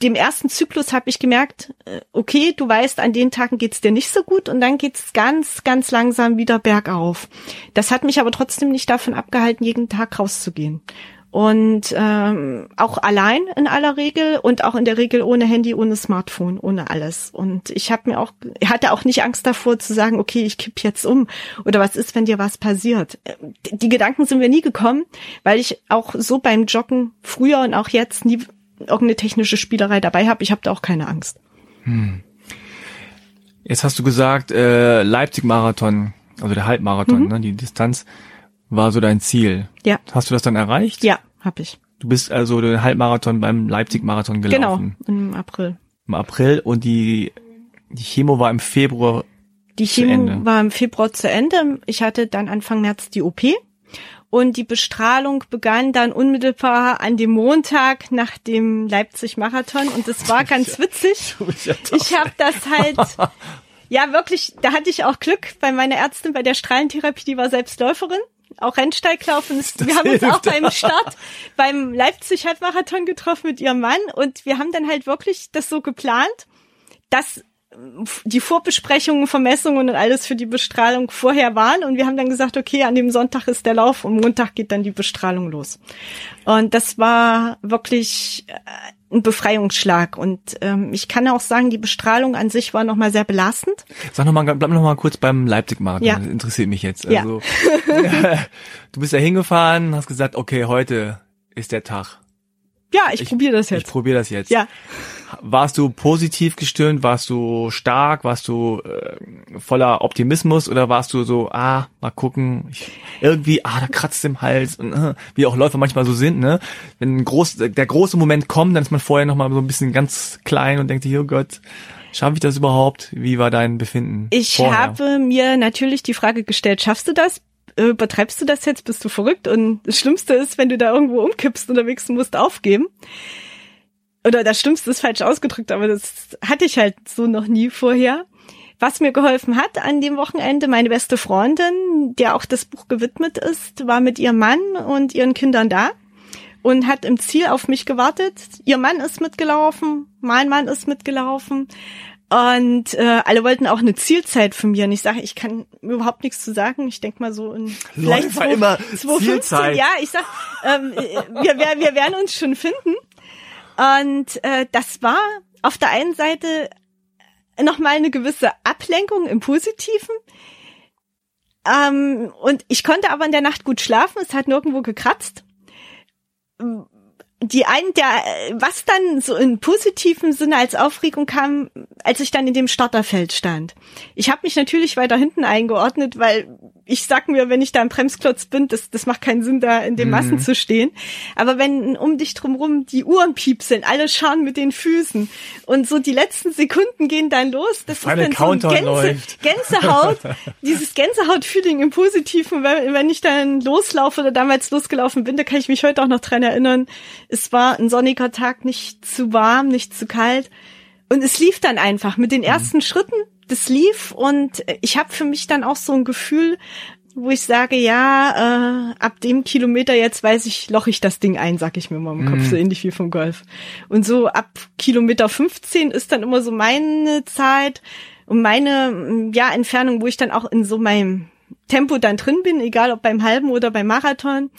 dem ersten Zyklus habe ich gemerkt, äh, okay, du weißt, an den Tagen geht's dir nicht so gut und dann geht's ganz, ganz langsam wieder bergauf. Das hat mich aber trotzdem nicht davon abgehalten, jeden Tag rauszugehen. Und ähm, auch allein in aller Regel und auch in der Regel ohne Handy, ohne Smartphone, ohne alles. Und ich habe mir auch, hatte auch nicht Angst davor zu sagen, okay, ich kipp jetzt um oder was ist, wenn dir was passiert. Die Gedanken sind mir nie gekommen, weil ich auch so beim Joggen früher und auch jetzt nie irgendeine technische Spielerei dabei habe. Ich habe da auch keine Angst. Hm. Jetzt hast du gesagt, äh, Leipzig-Marathon, also der Halbmarathon, mhm. ne, die Distanz war so dein Ziel. Ja. Hast du das dann erreicht? Ja, habe ich. Du bist also den Halbmarathon beim Leipzig-Marathon gelaufen. Genau, im April. Im April und die, die Chemo war im Februar die Chemo war im Februar zu Ende. Ich hatte dann Anfang März die OP und die Bestrahlung begann dann unmittelbar an dem Montag nach dem Leipzig-Marathon. Und das war ganz witzig. Ich habe das halt, ja wirklich, da hatte ich auch Glück bei meiner Ärztin bei der Strahlentherapie, die war selbst Läuferin auch Rennsteiglaufen. Das wir haben uns auch beim Start beim Leipzig Halbmarathon getroffen mit ihrem Mann und wir haben dann halt wirklich das so geplant, dass die Vorbesprechungen, Vermessungen und alles für die Bestrahlung vorher waren. Und wir haben dann gesagt, okay, an dem Sonntag ist der Lauf und Montag geht dann die Bestrahlung los. Und das war wirklich äh, ein Befreiungsschlag. Und ähm, ich kann auch sagen, die Bestrahlung an sich war nochmal sehr belastend. Sag nochmal, bleib noch mal kurz beim Leipzig-Marathon. Ja. Das interessiert mich jetzt. Also, ja. du bist da hingefahren, hast gesagt, okay, heute ist der Tag. Ja, ich, ich probiere das jetzt. Ich probiere das jetzt. Ja. Warst du positiv gestimmt? Warst du stark? Warst du äh, voller Optimismus oder warst du so, ah, mal gucken, ich, irgendwie, ah, da kratzt im Hals und äh, wie auch Läufer manchmal so sind, ne? Wenn ein groß, der große Moment kommt, dann ist man vorher noch mal so ein bisschen ganz klein und denkt sich, oh Gott, schaffe ich das überhaupt? Wie war dein Befinden? Ich vorher? habe mir natürlich die Frage gestellt, schaffst du das? Übertreibst du das jetzt? Bist du verrückt? Und das Schlimmste ist, wenn du da irgendwo umkippst unterwegs und musst aufgeben oder das Schlimmste ist falsch ausgedrückt, aber das hatte ich halt so noch nie vorher. was mir geholfen hat an dem Wochenende, meine beste Freundin, der auch das Buch gewidmet ist, war mit ihrem Mann und ihren Kindern da und hat im Ziel auf mich gewartet. Ihr Mann ist mitgelaufen, mein Mann ist mitgelaufen. Und äh, alle wollten auch eine Zielzeit von mir. Und ich sage, ich kann überhaupt nichts zu sagen. Ich denk mal so in vielleicht Läufer immer 2015. Zielzeit. Ja, ich sag, ähm, wir, wir, wir werden uns schon finden. Und äh, das war auf der einen Seite nochmal eine gewisse Ablenkung im Positiven. Ähm, und ich konnte aber in der Nacht gut schlafen. Es hat nirgendwo gekratzt die ein, der, was dann so in positivem Sinne als Aufregung kam, als ich dann in dem Starterfeld stand. Ich habe mich natürlich weiter hinten eingeordnet, weil ich sag mir, wenn ich da im Bremsklotz bin, das, das macht keinen Sinn, da in den Massen Mhm. zu stehen. Aber wenn um dich drumrum die Uhren piepseln, alle schauen mit den Füßen und so die letzten Sekunden gehen dann los, das Feine ist dann so Gänse, läuft. Gänsehaut, dieses Gänsehaut-Feeling im Positiven, wenn, wenn ich dann loslaufe oder damals losgelaufen bin, da kann ich mich heute auch noch dran erinnern. Es war ein sonniger Tag, nicht zu warm, nicht zu kalt. Und es lief dann einfach mit den ersten Schritten, das lief und ich habe für mich dann auch so ein Gefühl, wo ich sage, ja, äh, ab dem Kilometer jetzt weiß ich, loch ich das Ding ein, sag ich mir mal im Kopf, so ähnlich wie vom Golf. Und so ab Kilometer 15 ist dann immer so meine Zeit und meine mm, ja Entfernung, wo ich dann auch in so meinem Tempo dann drin bin, egal ob beim halben oder beim Marathon.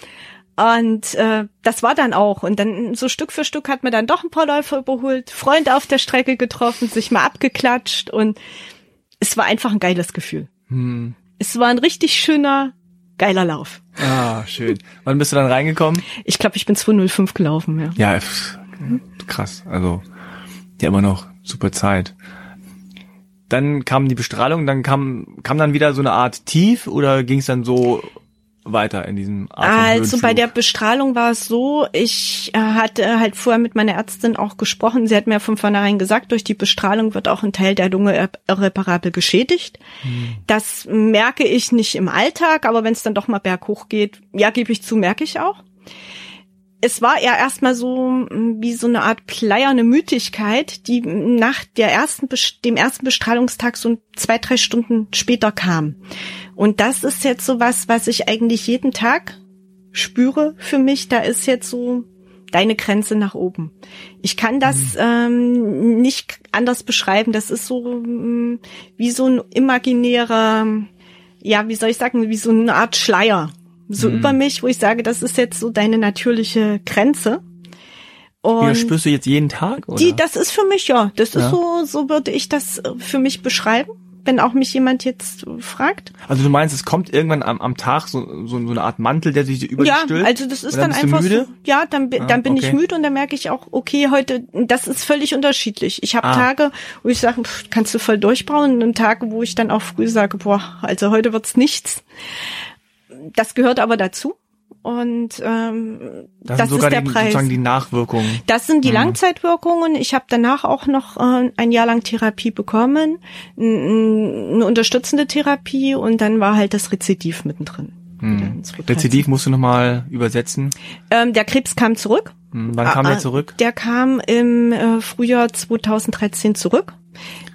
Und äh, das war dann auch. Und dann so Stück für Stück hat man dann doch ein paar Läufer überholt, Freunde auf der Strecke getroffen, sich mal abgeklatscht und es war einfach ein geiles Gefühl. Hm. Es war ein richtig schöner, geiler Lauf. Ah, schön. Wann bist du dann reingekommen? Ich glaube, ich bin 205 gelaufen, ja. Ja, krass. Also, ja, immer noch super Zeit. Dann kam die Bestrahlung, dann kam, kam dann wieder so eine Art Tief oder ging es dann so weiter in diesem Also bei der Bestrahlung war es so, ich äh, hatte halt vorher mit meiner Ärztin auch gesprochen. Sie hat mir von vornherein gesagt, durch die Bestrahlung wird auch ein Teil der Lunge irre- irreparabel geschädigt. Das merke ich nicht im Alltag, aber wenn es dann doch mal berghoch geht, ja, gebe ich zu, merke ich auch. Es war eher erstmal so mm, wie so eine Art pleierne Müdigkeit, die nach der ersten, dem ersten Bestrahlungstag so zwei, drei Stunden später kam. Und das ist jetzt so was, was ich eigentlich jeden Tag spüre für mich. Da ist jetzt so deine Grenze nach oben. Ich kann das ähm, nicht anders beschreiben. Das ist so mm, wie so ein imaginärer, ja, wie soll ich sagen, wie so eine Art Schleier. So über mich, wo ich sage, das ist jetzt so deine natürliche Grenze. Die Und spürst du jetzt jeden Tag? Oder? die, das ist für mich, ja, das ist Ja. so, so würde ich das für mich beschreiben, wenn auch mich jemand jetzt fragt. also du meinst, es kommt irgendwann am, am Tag so, so, so eine Art Mantel, der sich über ja, stülpt? also das ist dann, dann, einfach so. Ja, dann, Ah, dann bin ich okay. müde und dann merke ich auch, okay, heute, das ist völlig unterschiedlich. Ich habe Ah. Tage, wo ich sage, kannst du voll durchbauen und Tage, wo ich dann auch früh sage, boah, also heute wird's nichts. Das gehört aber dazu. Und ähm, Das, das, ist der die, Preis. sozusagen die Nachwirkungen. Das sind die Mhm. Langzeitwirkungen. Ich habe danach auch noch äh, ein Jahr lang Therapie bekommen, eine unterstützende Therapie und dann war halt das Rezidiv mittendrin. Mhm. Rezidiv musst du nochmal übersetzen. Ähm, der Krebs kam zurück. Hm, Wann kam Ah, der ah, zurück? Der kam im äh, Frühjahr 2013 zurück.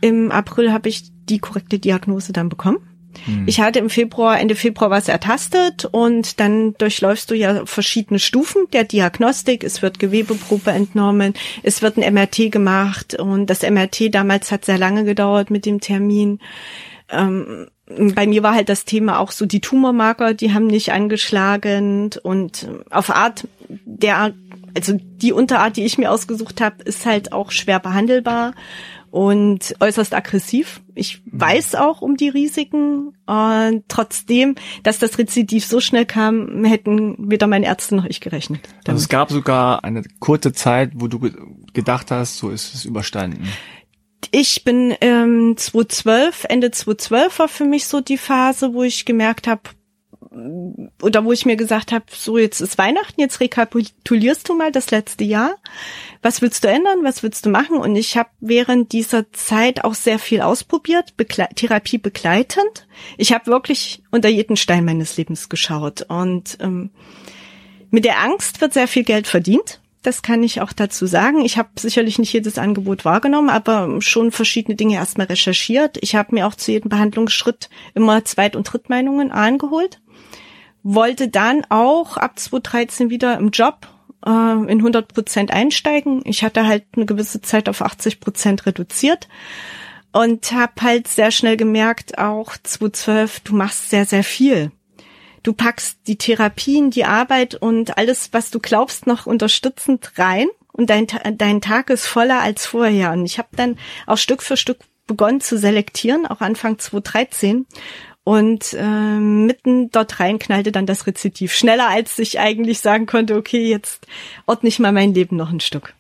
Im April habe ich die korrekte Diagnose dann bekommen. Hm. Ich hatte im Februar, Ende Februar was ertastet und dann durchläufst du ja verschiedene Stufen der Diagnostik. Es wird Gewebeprobe entnommen, es wird ein MRT gemacht und das MRT damals hat sehr lange gedauert mit dem Termin. Ähm, bei mir war halt das Thema auch so die Tumormarker, die haben nicht angeschlagen und auf Art der, also die Unterart, die ich mir ausgesucht habe, ist halt auch schwer behandelbar und äußerst aggressiv. Ich weiß auch um die Risiken. Und trotzdem, dass das Rezidiv so schnell kam, hätten weder meine Ärzte noch ich gerechnet. Also es gab sogar eine kurze Zeit, wo du ge gedacht hast, so ist es überstanden. ich bin ähm, 2012, Ende 2012 war für mich so die Phase, wo ich gemerkt habe, oder wo ich mir gesagt habe, so jetzt ist Weihnachten, jetzt rekapitulierst du mal das letzte Jahr. Was willst du ändern? Was willst du machen? Und ich habe während dieser Zeit auch sehr viel ausprobiert, Begle Therapie begleitend. Ich habe wirklich unter jeden Stein meines Lebens geschaut. Und ähm, mit der Angst wird sehr viel Geld verdient. das kann ich auch dazu sagen. Ich habe sicherlich nicht jedes Angebot wahrgenommen, aber schon verschiedene Dinge erstmal recherchiert. Ich habe mir auch zu jedem Behandlungsschritt immer Zweit- und Drittmeinungen eingeholt. Wollte dann auch ab 2013 wieder im Job äh, in 100 Prozent einsteigen. Ich hatte halt eine gewisse Zeit auf 80 Prozent reduziert und habe halt sehr schnell gemerkt, auch 2012, du machst sehr, sehr viel du packst die Therapien, die Arbeit und alles, was du glaubst, noch unterstützend rein und dein, dein Tag ist voller als vorher. Und ich habe dann auch Stück für Stück begonnen zu selektieren, auch Anfang 2013. Und äh, mitten dort rein knallte dann das Rezidiv. Schneller, als ich eigentlich sagen konnte, okay, jetzt ordne ich mal mein Leben noch ein Stück.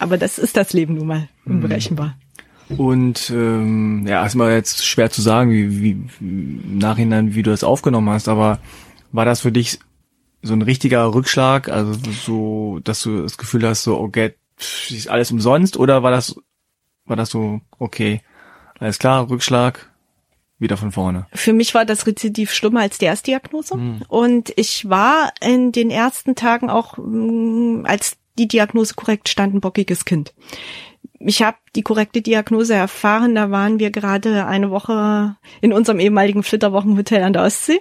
Aber das ist das Leben nun mal, unberechenbar. Und ähm, ja, ist mal jetzt schwer zu sagen, wie, wie im Nachhinein, wie du das aufgenommen hast, aber war das für dich so ein richtiger Rückschlag, also so, dass du das Gefühl hast, so, okay, ist alles umsonst, oder war das, war das so, okay, alles klar, Rückschlag, wieder von vorne? Für mich war das Rezidiv schlimmer als die Erstdiagnose. Hm. Und ich war in den ersten Tagen auch, mm, als die Diagnose korrekt stand, ein bockiges Kind ich habe die korrekte Diagnose erfahren. Da waren wir gerade eine Woche in unserem ehemaligen Flitterwochenhotel an der Ostsee.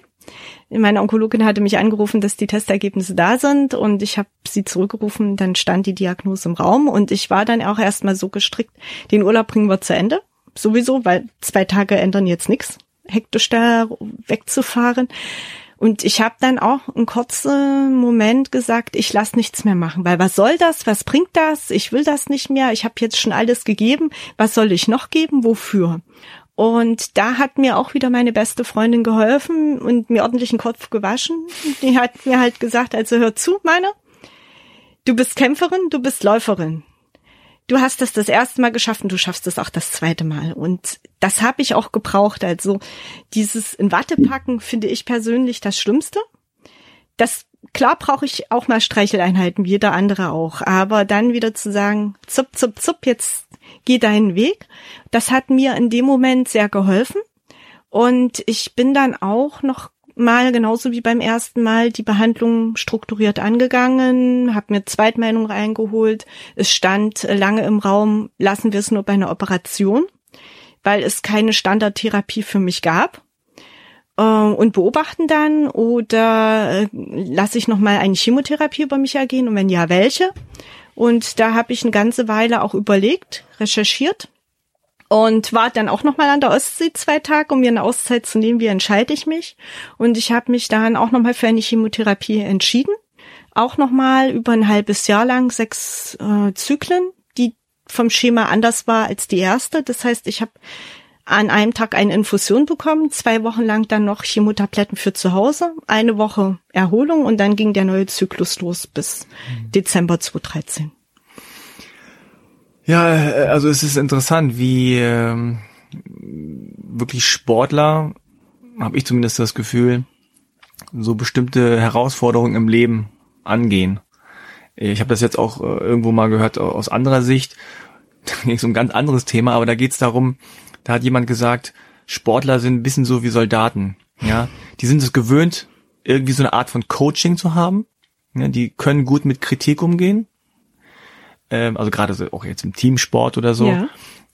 Meine Onkologin hatte mich angerufen, dass die Testergebnisse da sind und ich habe sie zurückgerufen. Dann stand die Diagnose im Raum und ich war dann auch erstmal so gestrickt, den Urlaub bringen wir zu Ende. Sowieso, weil zwei Tage ändern jetzt nichts, hektisch da wegzufahren. Und ich habe dann auch einen kurzen Moment gesagt, ich lass nichts mehr machen, weil was soll das? Was bringt das? Ich will das nicht mehr. Ich habe jetzt schon alles gegeben. Was soll ich noch geben? Wofür? Und da hat mir auch wieder meine beste Freundin geholfen und mir ordentlich den Kopf gewaschen. Die hat mir halt gesagt, also hör zu, meine, du bist Kämpferin, du bist Läuferin du hast das das erste Mal geschafft und du schaffst es auch das zweite Mal. Und das habe ich auch gebraucht. Also dieses in Watte packen finde ich persönlich das Schlimmste. Das klar brauche ich auch mal Streicheleinheiten, wie jeder andere auch. Aber dann wieder zu sagen, zup, zup, zup, jetzt geh deinen Weg. Das hat mir in dem Moment sehr geholfen. Und ich bin dann auch noch Mal genauso wie beim ersten Mal die Behandlung strukturiert angegangen, habe mir Zweitmeinung reingeholt. Es stand lange im Raum, lassen wir es nur bei einer Operation, weil es keine Standardtherapie für mich gab. Äh, und beobachten dann oder äh, lasse ich noch mal eine Chemotherapie über mich ergehen und wenn ja, welche? Und da habe ich eine ganze Weile auch überlegt, recherchiert und war dann auch noch mal an der Ostsee zwei Tage, um mir eine Auszeit zu nehmen. Wie entscheide ich mich? Und ich habe mich dann auch noch mal für eine Chemotherapie entschieden. Auch noch mal über ein halbes Jahr lang sechs äh, Zyklen, die vom Schema anders war als die erste. Das heißt, ich habe an einem Tag eine Infusion bekommen, zwei Wochen lang dann noch Chemotabletten für zu Hause, eine Woche Erholung und dann ging der neue Zyklus los bis mhm. Dezember 2013. Ja, äh, also es ist interessant, wie ähm, wirklich Sportler, habe ich zumindest das Gefühl, so bestimmte Herausforderungen im Leben angehen. Ich habe das jetzt auch äh, irgendwo mal gehört aus anderer Sicht. Da ging es um ein ganz anderes Thema, aber da geht es darum, da hat jemand gesagt, Sportler sind ein bisschen so wie Soldaten. Ja, die sind es gewöhnt, irgendwie so eine Art von Coaching zu haben. Ja, die können gut mit Kritik umgehen ähm, also gerade so auch jetzt im Teamsport oder so. Ja.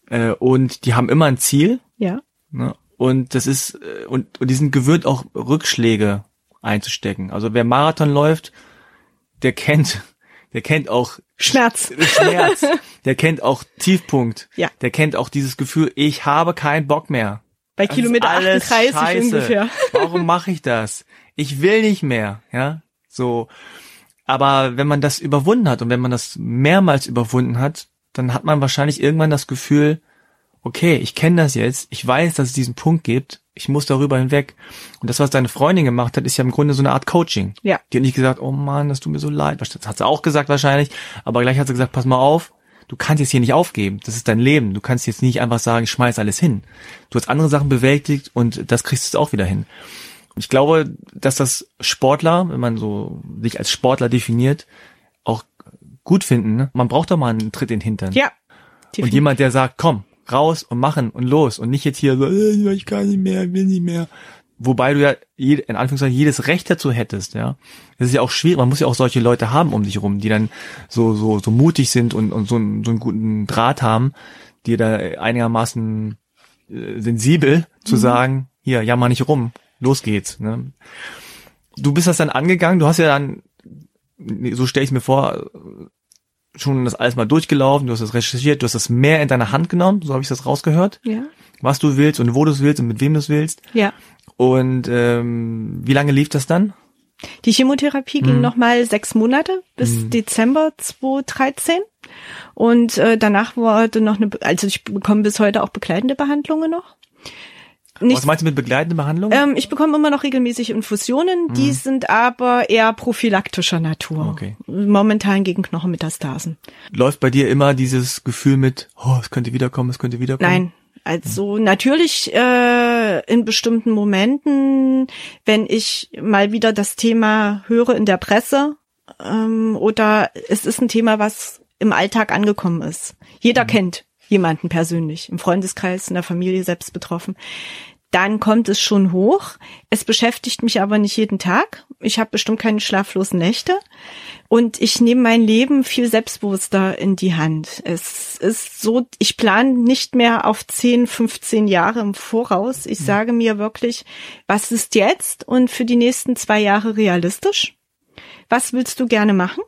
Äh, und die haben immer ein Ziel. Ja. Ne? Und das ist, äh, und, und die sind gewöhnt, auch Rückschläge einzustecken. Also wer Marathon läuft, der kennt, der kennt auch Schmerz. Schmerz. der kennt auch Tiefpunkt. Ja. Der kennt auch dieses Gefühl, ich habe keinen Bock mehr. Bei das Kilometer 38 Scheiße. ungefähr. Warum mache ich das? Ich will nicht mehr, ja? So. Aber wenn man das überwunden hat und wenn man das mehrmals überwunden hat, dann hat man wahrscheinlich irgendwann das Gefühl, okay, ich kenne das jetzt, ich weiß, dass es diesen Punkt gibt, ich muss darüber hinweg. Und das, was deine Freundin gemacht hat, ist ja im Grunde so eine Art Coaching. Ja. Die hat nicht gesagt, oh Mann, das tut mir so leid. Das hat sie auch gesagt wahrscheinlich, aber gleich hat sie gesagt, pass mal auf, du kannst jetzt hier nicht aufgeben. Das ist dein Leben. Du kannst jetzt nicht einfach sagen, ich schmeiß alles hin. Du hast andere Sachen bewältigt und das kriegst du auch wieder hin. Ich glaube, dass das Sportler, wenn man so sich als Sportler definiert, auch gut finden. Ne? Man braucht doch mal einen Tritt in den Hintern. Ja. Definitiv. Und jemand, der sagt, komm, raus und machen und los und nicht jetzt hier so, äh, ich kann nicht mehr, will nicht mehr. wobei du ja in Anführungszeichen jedes Recht dazu hättest, ja. Das ist ja auch schwierig, man muss ja auch solche Leute haben um sich rum, die dann so, so, so mutig sind und, und so, einen, so einen guten Draht haben, die da einigermaßen äh, sensibel zu mhm. sagen, hier, jammer nicht rum, los geht's. Ne? Du bist das dann angegangen, du hast ja dann, so stelle ich mir vor, schon das alles mal durchgelaufen, du hast das recherchiert, du hast das mehr in deiner Hand genommen, so habe ich das rausgehört. Ja. Was du willst und wo du es willst und mit wem du es willst. Ja. Und ähm, wie lange lief das dann? Die Chemotherapie mhm. ging nochmal sechs Monate bis mhm. Dezember 2013. Und äh, danach wurde noch eine, also ich bekomme bis heute auch begleitende Behandlungen noch. Nicht, Was meinst du mit begleitende Behandlung? Ähm, ich bekomme immer noch regelmäßig Infusionen, mhm. die sind aber eher prophylaktischer Natur. Okay. Momentan gegen Knochenmetastasen. Läuft bei dir immer dieses Gefühl mit, oh, es könnte wiederkommen, es könnte wiederkommen? Nein. Also mhm. natürlich äh, in bestimmten Momenten, wenn ich mal wieder das Thema höre in der Presse ähm, oder es ist ein Thema, was im Alltag angekommen ist. Jeder mhm. kennt jemanden persönlich, im Freundeskreis, in der Familie selbst betroffen, dann kommt es schon hoch. Es beschäftigt mich aber nicht jeden Tag. Ich habe bestimmt keine schlaflosen Nächte. Und ich nehme mein Leben viel selbstbewusster in die Hand. Es ist so, ich plane nicht mehr auf 10, 15 Jahre im Voraus. Ich mhm. sage mir wirklich, was ist jetzt und für die nächsten zwei Jahre realistisch? Was willst du gerne machen?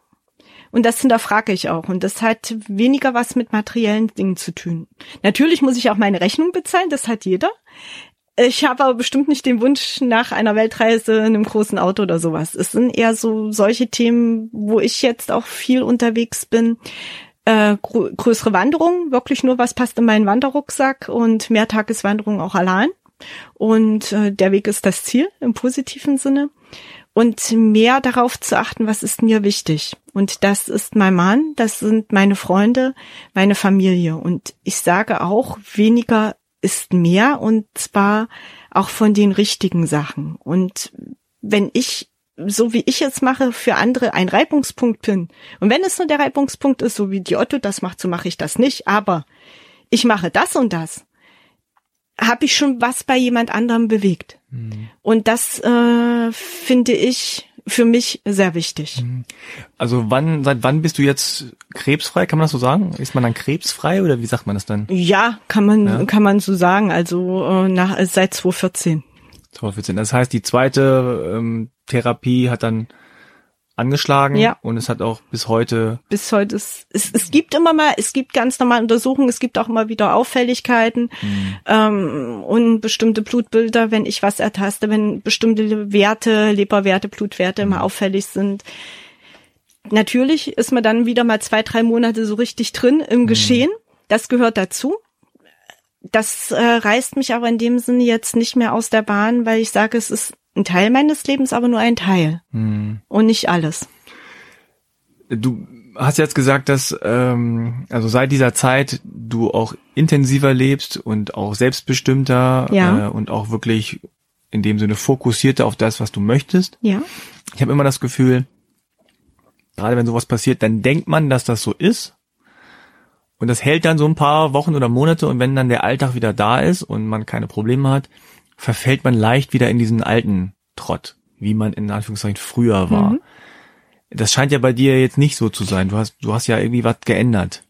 Und das hinterfrage ich auch. Und das hat weniger was mit materiellen Dingen zu tun. Natürlich muss ich auch meine Rechnung bezahlen, das hat jeder. Ich habe aber bestimmt nicht den Wunsch nach einer Weltreise, einem großen Auto oder sowas. Es sind eher so solche Themen, wo ich jetzt auch viel unterwegs bin. Äh, gr größere Wanderungen, wirklich nur was passt in meinen Wanderrucksack und Mehrtageswanderungen auch allein. Und äh, der Weg ist das Ziel im positiven Sinne und mehr darauf zu achten, was ist mir wichtig. Und das ist mein Mann, das sind meine Freunde, meine Familie. Und ich sage auch, weniger ist mehr und zwar auch von den richtigen Sachen. Und wenn ich so wie ich es mache, für andere ein Reibungspunkt bin. Und wenn es nur der Reibungspunkt ist, so wie die Otto das macht, so mache ich das nicht. Aber ich mache das und das habe ich schon was bei jemand anderem bewegt. Mhm. Und das äh, finde ich für mich sehr wichtig. Mhm. Also wann, seit wann bist du jetzt krebsfrei? Kann man das so sagen? Ist man dann krebsfrei oder wie sagt man das dann? Ja, kann man, ja? kann man so sagen. Also äh, nach, seit 2014. 2014. Das heißt, die zweite ähm, Therapie hat dann angeschlagen ja. und es hat auch bis heute bis heute es, es, es gibt immer mal es gibt ganz normal Untersuchungen es gibt auch immer wieder Auffälligkeiten mhm. ähm, und bestimmte Blutbilder wenn ich was ertaste wenn bestimmte Werte Leberwerte Blutwerte mhm. immer auffällig sind natürlich ist man dann wieder mal zwei drei Monate so richtig drin im mhm. Geschehen das gehört dazu das äh, reißt mich aber in dem Sinne jetzt nicht mehr aus der Bahn weil ich sage es ist ein Teil meines Lebens, aber nur ein Teil hm. und nicht alles. Du hast jetzt gesagt, dass ähm, also seit dieser Zeit du auch intensiver lebst und auch selbstbestimmter ja. äh, und auch wirklich in dem Sinne fokussierter auf das, was du möchtest. Ja. Ich habe immer das Gefühl, gerade wenn sowas passiert, dann denkt man, dass das so ist. Und das hält dann so ein paar Wochen oder Monate und wenn dann der Alltag wieder da ist und man keine Probleme hat, verfällt man leicht wieder in diesen alten Trott, wie man in Anführungszeichen früher war. Mhm. Das scheint ja bei dir jetzt nicht so zu sein. Du hast, du hast ja irgendwie was geändert.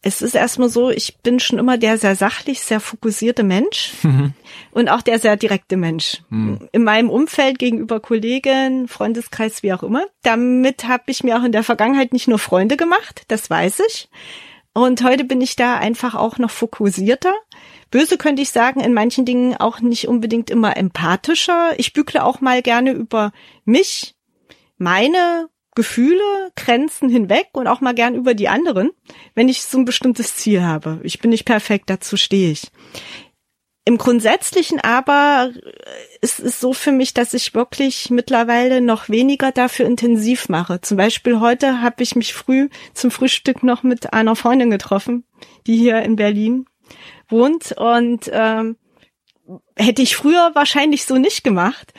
Es ist erstmal so, ich bin schon immer der sehr sachlich, sehr fokussierte Mensch mhm. und auch der sehr direkte Mensch. Mhm. In meinem Umfeld gegenüber Kollegen, Freundeskreis, wie auch immer. Damit habe ich mir auch in der Vergangenheit nicht nur Freunde gemacht, das weiß ich. Und heute bin ich da einfach auch noch fokussierter böse könnte ich sagen, in manchen Dingen auch nicht unbedingt immer empathischer. Ich bügle auch mal gerne über mich, meine Gefühle, Grenzen hinweg und auch mal gern über die anderen, wenn ich so ein bestimmtes Ziel habe. Ich bin nicht perfekt, dazu stehe ich. Im Grundsätzlichen aber ist es so für mich, dass ich wirklich mittlerweile noch weniger dafür intensiv mache. Zum Beispiel heute habe ich mich früh zum Frühstück noch mit einer Freundin getroffen, die hier in Berlin wohnt und ähm, hätte ich früher wahrscheinlich so nicht gemacht.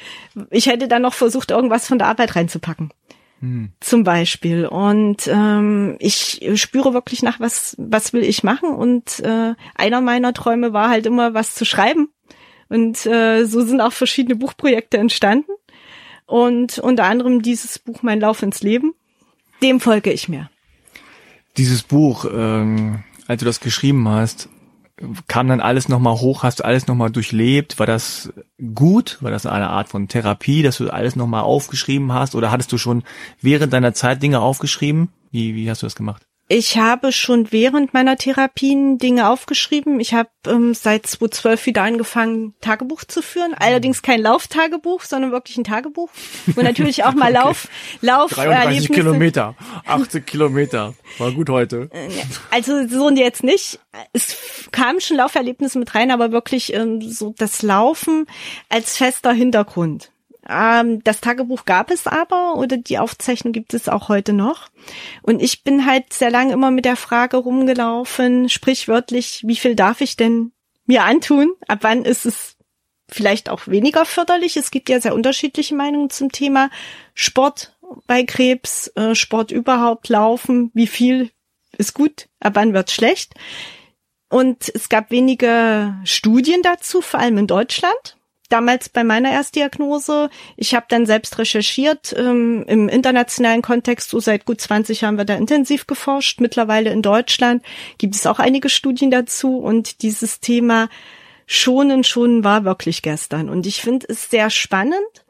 Ich hätte dann noch versucht, irgendwas von der Arbeit reinzupacken. Hm. Zum Beispiel. Und ähm, ich spüre wirklich nach, was, was will ich machen. Und äh, einer meiner Träume war halt immer, was zu schreiben Und äh, so sind auch verschiedene Buchprojekte entstanden. Und unter anderem dieses Buch Mein Lauf ins Leben. Dem folge ich mir. Dieses Buch, ähm, als du das geschrieben hast, kam dann alles nochmal hoch, hast du alles nochmal durchlebt? War das gut? War das eine Art von Therapie, dass du alles nochmal aufgeschrieben hast? Oder hattest du schon während deiner Zeit Dinge aufgeschrieben? Wie, wie hast du das gemacht? Ich habe schon während meiner Therapien Dinge aufgeschrieben. Ich habe ähm, seit 2012 wieder angefangen, Tagebuch zu führen. Allerdings kein Lauftagebuch, sondern wirklich ein Tagebuch. Und natürlich auch mal Lauf, Lauf. 33 Kilometer, 80 Kilometer. War gut heute. Äh, also so und jetzt nicht. Es kamen schon Lauferlebnisse mit rein, aber wirklich ähm, so das Laufen als fester Hintergrund. Ähm, das Tagebuch gab es aber oder die Aufzeichnung gibt es auch heute noch. Und ich bin halt sehr lange immer mit der Frage rumgelaufen, sprichwörtlich, wie viel darf ich denn mir antun? Ab wann ist es vielleicht auch weniger förderlich? Es gibt ja sehr unterschiedliche Meinungen zum Thema Sport bei Krebs, äh, Sport überhaupt, Laufen, wie viel ist gut, ab wann wird schlecht. Und es gab wenige Studien dazu, vor allem in Deutschland damals bei meiner Erstdiagnose. Ich habe dann selbst recherchiert ähm, im internationalen Kontext. So seit gut 20 Jahren wird da intensiv geforscht. Mittlerweile in Deutschland gibt es auch einige Studien dazu und dieses Thema Schonen, Schonen war wirklich gestern. Und ich finde es sehr spannend.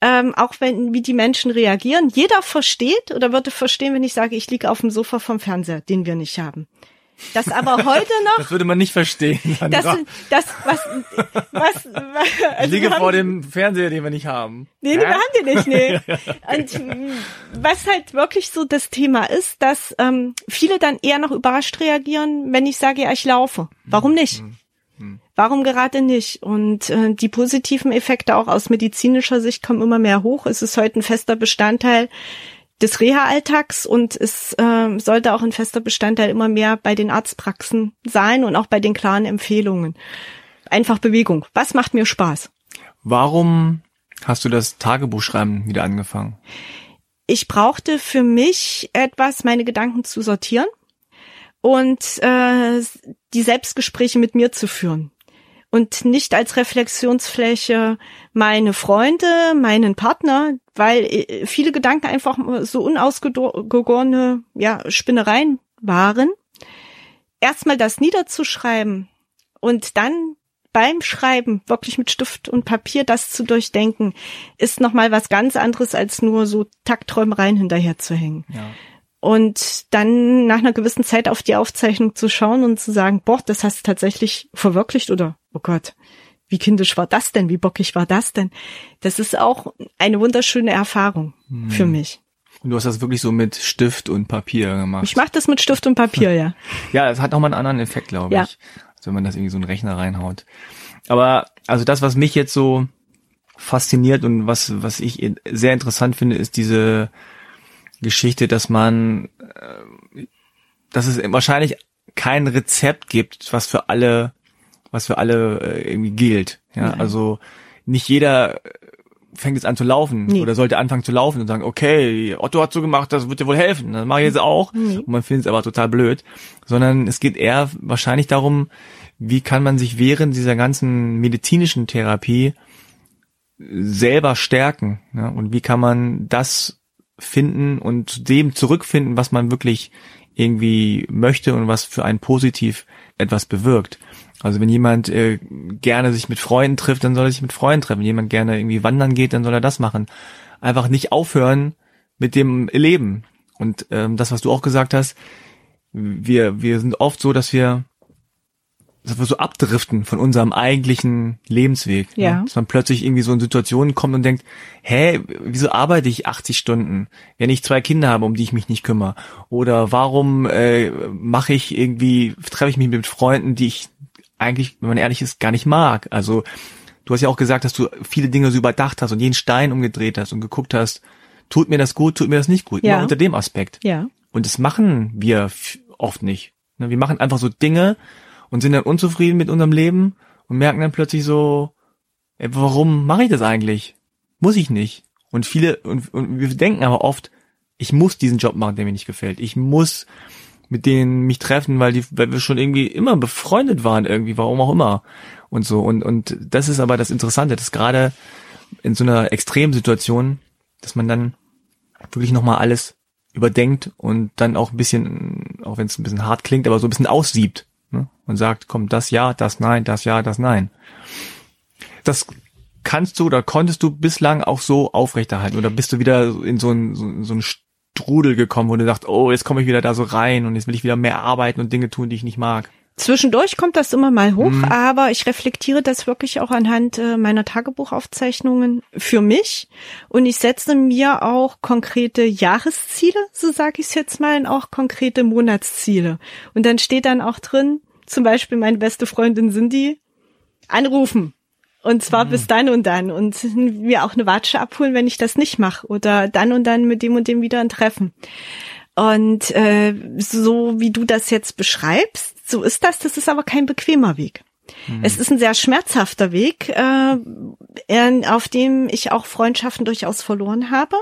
Ähm, auch wenn, wie die Menschen reagieren. Jeder versteht oder würde verstehen, wenn ich sage, ich liege auf dem Sofa vom Fernseher, den wir nicht haben. Das aber heute noch. Das würde man nicht verstehen. Das, das, was, was, also ich liege vor dem Fernseher, den wir nicht haben. Nee, den ja? haben wir nicht, nee. Und was halt wirklich so das Thema ist, dass ähm, viele dann eher noch überrascht reagieren, wenn ich sage, ja, ich laufe. Warum nicht? Hm, hm. Warum gerade nicht? Und äh, die positiven Effekte auch aus medizinischer Sicht kommen immer mehr hoch. Es ist heute ein fester Bestandteil des Reha-Alltags und es äh, sollte auch ein fester Bestandteil immer mehr bei den Arztpraxen sein und auch bei den klaren Empfehlungen. Einfach Bewegung. Was macht mir Spaß? Warum hast du das Tagebuchschreiben wieder angefangen? Ich brauchte für mich etwas, meine Gedanken zu sortieren und äh, die Selbstgespräche mit mir zu führen und nicht als Reflexionsfläche meine Freunde, meinen Partner, weil äh, viele Gedanken einfach so unausgegorene ja, Spinnereien waren. Erstmal das niederzuschreiben und dann beim Schreiben wirklich mit Stift und Papier das zu durchdenken, ist nochmal was ganz anderes als nur so Taktträumereien hinterher zu hängen. Ja. Und dann nach einer gewissen Zeit auf die Aufzeichnung zu schauen und zu sagen, boah, das hast du tatsächlich verwirklicht oder, oh Gott, wie kindisch war das denn? Wie bockig war das denn? Das ist auch eine wunderschöne Erfahrung hm. für mich. Und du hast das wirklich so mit Stift und Papier gemacht. Ich mache das mit Stift und Papier, ja. ja, es hat nochmal einen anderen Effekt, glaube ja. ich. Als wenn man das irgendwie so einen Rechner reinhaut. Aber also das, was mich jetzt so fasziniert und was, was ich sehr interessant finde, ist diese Geschichte, dass man, äh, dass es wahrscheinlich kein Rezept gibt, was für alle, was für alle äh, irgendwie gilt. Ja, Nein. also nicht jeder fängt jetzt an zu laufen nee. oder sollte anfangen zu laufen und sagen, okay, Otto hat so gemacht, das wird dir wohl helfen, das mache ich jetzt auch. Nee. Und man findet es aber total blöd. Sondern es geht eher wahrscheinlich darum, wie kann man sich während dieser ganzen medizinischen Therapie selber stärken ja? und wie kann man das finden und dem zurückfinden, was man wirklich irgendwie möchte und was für einen positiv etwas bewirkt. Also wenn jemand äh, gerne sich mit Freunden trifft, dann soll er sich mit Freunden treffen. Wenn jemand gerne irgendwie wandern geht, dann soll er das machen. Einfach nicht aufhören mit dem Leben. Und ähm, das, was du auch gesagt hast, wir, wir sind oft so, dass wir dass wir so abdriften von unserem eigentlichen Lebensweg. Ne? Ja. Ne? Dass man plötzlich irgendwie so in Situationen kommt und denkt, hä, wieso arbeite ich 80 Stunden, wenn ich zwei Kinder habe, um die ich mich nicht kümmere? Oder warum äh, mache ich irgendwie, treffe ich mich mit Freunden, die ich eigentlich, wenn man ehrlich ist, gar nicht mag? Also du hast ja auch gesagt, dass du viele Dinge so überdacht hast und jeden Stein umgedreht hast und geguckt hast, tut mir das gut, tut mir das nicht gut. Ja. Immer unter dem Aspekt. Ja. Und das machen wir oft nicht. Ne? Wir machen einfach so Dinge, und sind dann unzufrieden mit unserem Leben und merken dann plötzlich so, ey, warum mache ich das eigentlich? Muss ich nicht. Und viele, und, und wir denken aber oft, ich muss diesen Job machen, der mir nicht gefällt. Ich muss mit denen mich treffen, weil die, weil wir schon irgendwie immer befreundet waren irgendwie, warum auch immer. und so. Und, und das ist aber das Interessante, dass gerade in so einer Extremsituation, dass man dann wirklich nochmal alles überdenkt und dann auch ein bisschen, auch wenn es ein bisschen hart klingt, aber so ein bisschen aussiebt. Ne? Und sagt, komm, das ja, das nein, das ja, das nein. Das kannst du oder konntest du bislang auch so aufrechterhalten oder bist du wieder in so ein, so, so ein Strudel gekommen, wo du sagst, oh, jetzt komme ich wieder da so rein und jetzt will ich wieder mehr arbeiten und Dinge tun, die ich nicht mag? Zwischendurch kommt das immer mal hoch, mhm. aber ich reflektiere das wirklich auch anhand äh, meiner Tagebuchaufzeichnungen für mich und ich setze mir auch konkrete Jahresziele, so sage ich es jetzt mal, und auch konkrete Monatsziele. Und dann steht dann auch drin, zum Beispiel meine beste Freundin Cindy, anrufen. Und zwar mhm. bis dann und dann und mir auch eine Watsche abholen, wenn ich das nicht mache oder dann und dann mit dem und dem wieder ein Treffen. Und äh, so wie du das jetzt beschreibst, so ist das. Das ist aber kein bequemer Weg. Mhm. Es ist ein sehr schmerzhafter Weg, äh, auf dem ich auch Freundschaften durchaus verloren habe.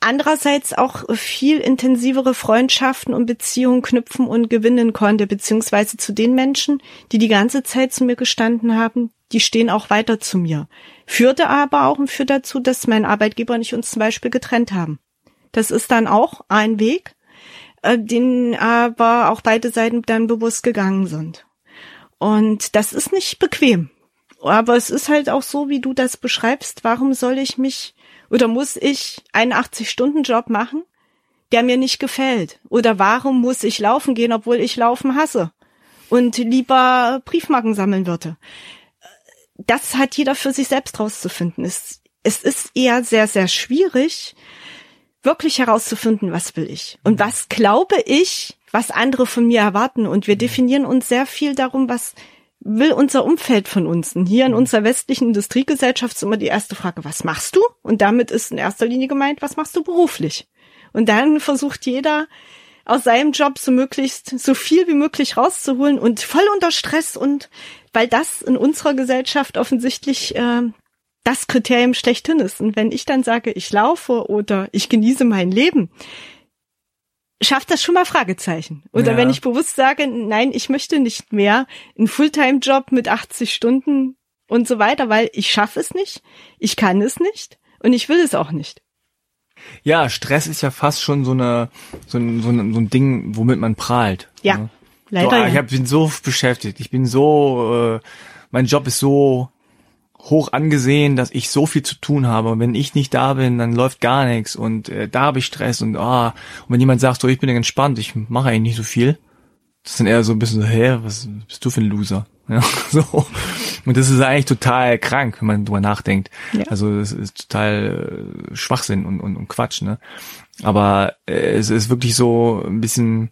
Andererseits auch viel intensivere Freundschaften und Beziehungen knüpfen und gewinnen konnte, beziehungsweise zu den Menschen, die die ganze Zeit zu mir gestanden haben, die stehen auch weiter zu mir. Führte aber auch und führt dazu, dass mein Arbeitgeber und ich uns zum Beispiel getrennt haben. Das ist dann auch ein Weg, äh, den aber auch beide Seiten dann bewusst gegangen sind. Und das ist nicht bequem. Aber es ist halt auch so, wie du das beschreibst. Warum soll ich mich oder muss ich einen 80-Stunden-Job machen, der mir nicht gefällt? Oder warum muss ich laufen gehen, obwohl ich Laufen hasse und lieber Briefmarken sammeln würde? Das hat jeder für sich selbst rauszufinden. Es, es ist eher sehr, sehr schwierig, wirklich herauszufinden, was will ich und mhm. was glaube ich, was andere von mir erwarten. Und wir mhm. definieren uns sehr viel darum, was will unser Umfeld von uns. Und hier in mhm. unserer westlichen Industriegesellschaft ist immer die erste Frage, was machst du? Und damit ist in erster Linie gemeint, was machst du beruflich? Und dann versucht jeder aus seinem Job so möglichst so viel wie möglich rauszuholen und voll unter Stress und weil das in unserer Gesellschaft offensichtlich äh, das Kriterium schlechthin ist. Und wenn ich dann sage, ich laufe oder ich genieße mein Leben, schafft das schon mal Fragezeichen. Oder ja. wenn ich bewusst sage, nein, ich möchte nicht mehr einen Fulltime-Job mit 80 Stunden und so weiter, weil ich schaffe es nicht, ich kann es nicht und ich will es auch nicht. Ja, Stress ist ja fast schon so eine so ein, so ein, so ein Ding, womit man prahlt. Ja, ne? leider. So, ah, ich hab, bin so beschäftigt, ich bin so, äh, mein Job ist so hoch angesehen, dass ich so viel zu tun habe. Und wenn ich nicht da bin, dann läuft gar nichts und äh, da habe ich Stress und ah, und wenn jemand sagt, so ich bin entspannt, ich mache eigentlich nicht so viel, das ist dann eher so ein bisschen so, hä, was bist du für ein Loser? Ja, so. Und das ist eigentlich total krank, wenn man drüber nachdenkt. Ja. Also das ist total äh, Schwachsinn und, und, und Quatsch, ne? Aber äh, es ist wirklich so ein bisschen,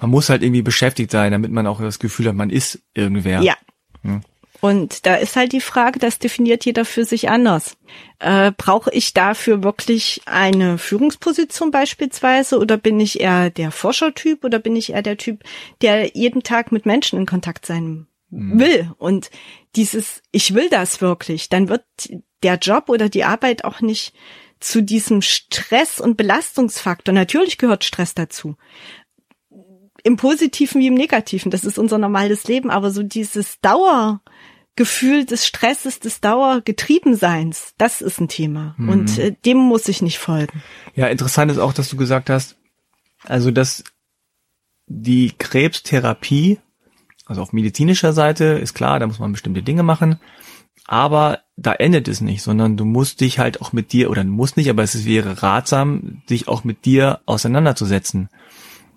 man muss halt irgendwie beschäftigt sein, damit man auch das Gefühl hat, man ist irgendwer. Ja. ja. Und da ist halt die Frage, das definiert jeder für sich anders. Äh, brauche ich dafür wirklich eine Führungsposition beispielsweise oder bin ich eher der Forschertyp oder bin ich eher der Typ, der jeden Tag mit Menschen in Kontakt sein mhm. will? Und dieses, ich will das wirklich, dann wird der Job oder die Arbeit auch nicht zu diesem Stress- und Belastungsfaktor. Natürlich gehört Stress dazu im Positiven wie im Negativen. Das ist unser normales Leben, aber so dieses Dauer, Gefühl des Stresses, des Dauergetriebenseins, das ist ein Thema. Mhm. Und äh, dem muss ich nicht folgen. Ja, interessant ist auch, dass du gesagt hast, also dass die Krebstherapie, also auf medizinischer Seite ist klar, da muss man bestimmte Dinge machen, aber da endet es nicht, sondern du musst dich halt auch mit dir, oder du musst nicht, aber es wäre ratsam, dich auch mit dir auseinanderzusetzen.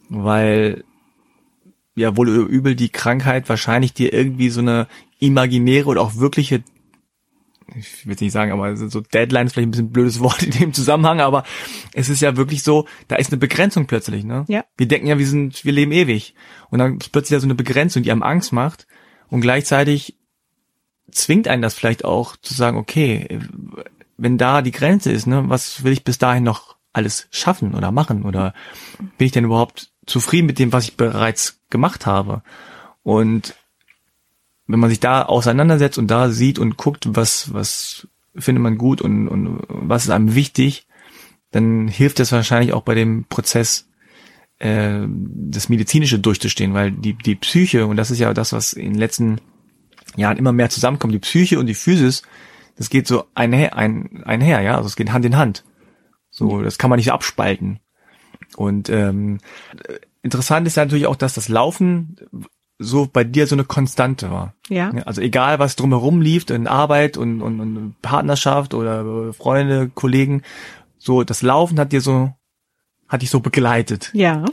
Weil ja wohl übel die Krankheit wahrscheinlich dir irgendwie so eine imaginäre oder auch wirkliche ich will nicht sagen, aber so Deadline ist vielleicht ein bisschen ein blödes Wort in dem Zusammenhang, aber es ist ja wirklich so, da ist eine Begrenzung plötzlich, ne? Ja. Wir denken ja, wir sind, wir leben ewig. Und dann ist plötzlich ja so eine Begrenzung, die einem Angst macht. Und gleichzeitig zwingt einen das vielleicht auch zu sagen, okay, wenn da die Grenze ist, ne, was will ich bis dahin noch alles schaffen oder machen? Oder bin ich denn überhaupt zufrieden mit dem, was ich bereits gemacht habe? Und wenn man sich da auseinandersetzt und da sieht und guckt, was, was findet man gut und, und was ist einem wichtig, dann hilft es wahrscheinlich auch bei dem Prozess, äh, das Medizinische durchzustehen, weil die, die Psyche, und das ist ja das, was in den letzten ja immer mehr zusammenkommen. Die Psyche und die Physis, das geht so einher, ein, einher, ja, also es geht Hand in Hand. So, das kann man nicht abspalten. Und ähm, interessant ist ja natürlich auch, dass das Laufen so bei dir so eine Konstante war. Ja. Also egal, was drumherum lief, in Arbeit und, und, und Partnerschaft oder Freunde, Kollegen, so das Laufen hat dir so, hat dich so begleitet. Ja.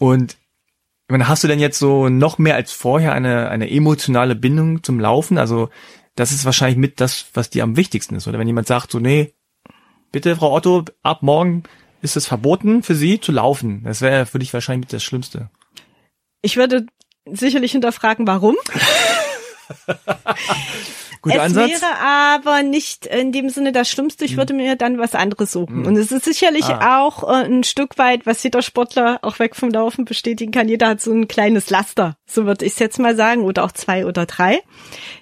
Und ich meine, hast du denn jetzt so noch mehr als vorher eine, eine emotionale Bindung zum Laufen? Also das ist wahrscheinlich mit das, was dir am wichtigsten ist. Oder wenn jemand sagt so, nee, bitte Frau Otto, ab morgen ist es verboten für Sie zu laufen. Das wäre für dich wahrscheinlich mit das Schlimmste. Ich würde sicherlich hinterfragen, warum. Guter es Ansatz. wäre aber nicht in dem Sinne das Schlimmste. Ich würde mir dann was anderes suchen. Und es ist sicherlich Ah. auch äh, ein Stück weit, was jeder Sportler auch weg vom Laufen bestätigen kann. Jeder hat so ein kleines Laster, so würde ich es jetzt mal sagen, oder auch zwei oder drei.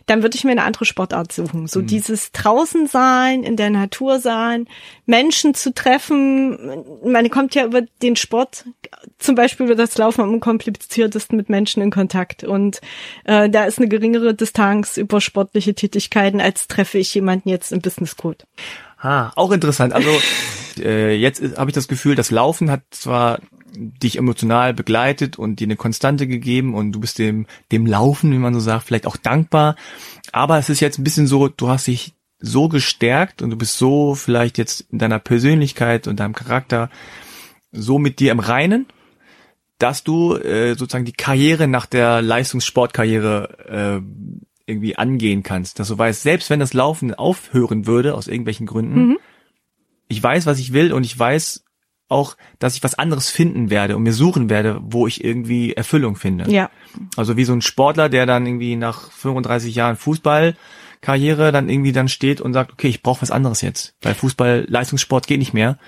Dann würde ich mir eine andere Sportart suchen. So dieses draußen sein, in der Natur sein, Menschen zu treffen. Man kommt ja über den Sport, zum Beispiel über das Laufen am unkompliziertesten mit Menschen in Kontakt. Und äh, da ist eine geringere Distanz über sportliche Tätigkeiten, als treffe ich jemanden jetzt im Business Code. Ah, auch interessant. Also äh, jetzt habe ich das Gefühl, das Laufen hat zwar dich emotional begleitet und dir eine Konstante gegeben und du bist dem dem Laufen, wie man so sagt, vielleicht auch dankbar. Aber es ist jetzt ein bisschen so, du hast dich so gestärkt und du bist so vielleicht jetzt in deiner Persönlichkeit und deinem Charakter so mit dir im Reinen, dass du äh, sozusagen die Karriere nach der Leistungssportkarriere äh, irgendwie angehen kannst. Dass du weißt, selbst wenn das Laufen aufhören würde, aus irgendwelchen Gründen, ich weiß, was ich will und ich weiß auch, dass ich was anderes finden werde und mir suchen werde, wo ich irgendwie Erfüllung finde. Ja, Also wie so ein Sportler, der dann irgendwie nach 35 Jahren Fußballkarriere dann irgendwie dann steht und sagt, okay, ich brauche was anderes jetzt, weil Fußball, Leistungssport geht nicht mehr.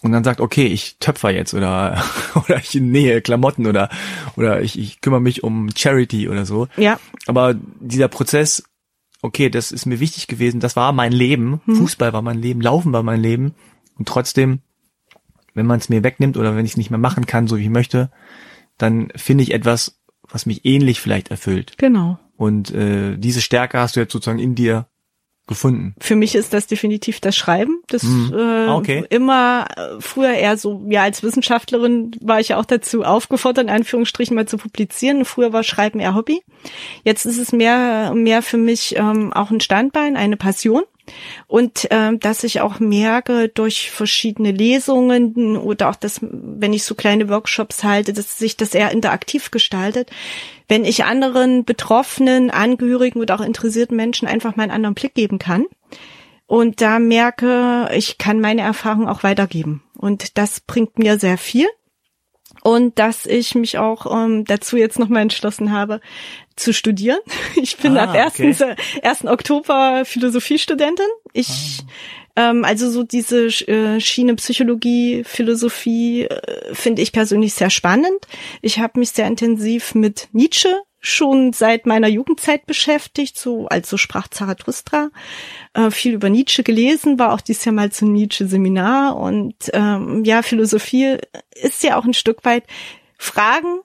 Und dann sagt, okay, ich töpfer jetzt oder oder ich nähe Klamotten oder oder ich, ich kümmere mich um Charity oder so. ja, Aber dieser Prozess, okay, das ist mir wichtig gewesen, das war mein Leben, Fußball war mein Leben, Laufen war mein Leben und trotzdem, wenn man es mir wegnimmt oder wenn ich es nicht mehr machen kann, so wie ich möchte, dann finde ich etwas, was mich ähnlich vielleicht erfüllt. genau. Und äh, diese Stärke hast du jetzt sozusagen in dir gefunden. Für mich ist das definitiv das Schreiben. Das Mhm. äh, Ah, okay. immer äh, früher eher so, ja, als Wissenschaftlerin war ich ja auch dazu aufgefordert, in Anführungsstrichen mal zu publizieren. Früher war Schreiben eher Hobby. Jetzt ist es mehr, mehr für mich ähm, auch ein Standbein, eine Passion. Und ähm, dass ich auch merke durch verschiedene Lesungen oder auch das, wenn ich so kleine Workshops halte, dass sich das eher interaktiv gestaltet, wenn ich anderen Betroffenen, Angehörigen oder auch interessierten Menschen einfach mal einen anderen Blick geben kann und da merke, ich kann meine Erfahrung auch weitergeben. Und das bringt mir sehr viel. Und dass ich mich auch ähm, dazu jetzt nochmal entschlossen habe, zu studieren. Ich bin Ah, ab 1. okay. 1. Oktober Philosophiestudentin. Ich, ähm, also so diese äh, Schiene Psychologie, Philosophie äh, finde ich persönlich sehr spannend. Ich habe mich sehr intensiv mit Nietzsche schon seit meiner Jugendzeit beschäftigt, so also sprach Zarathustra, äh, viel über Nietzsche gelesen, war auch dieses Jahr mal zum Nietzsche-Seminar und ähm, ja, Philosophie ist ja auch ein Stück weit Fragen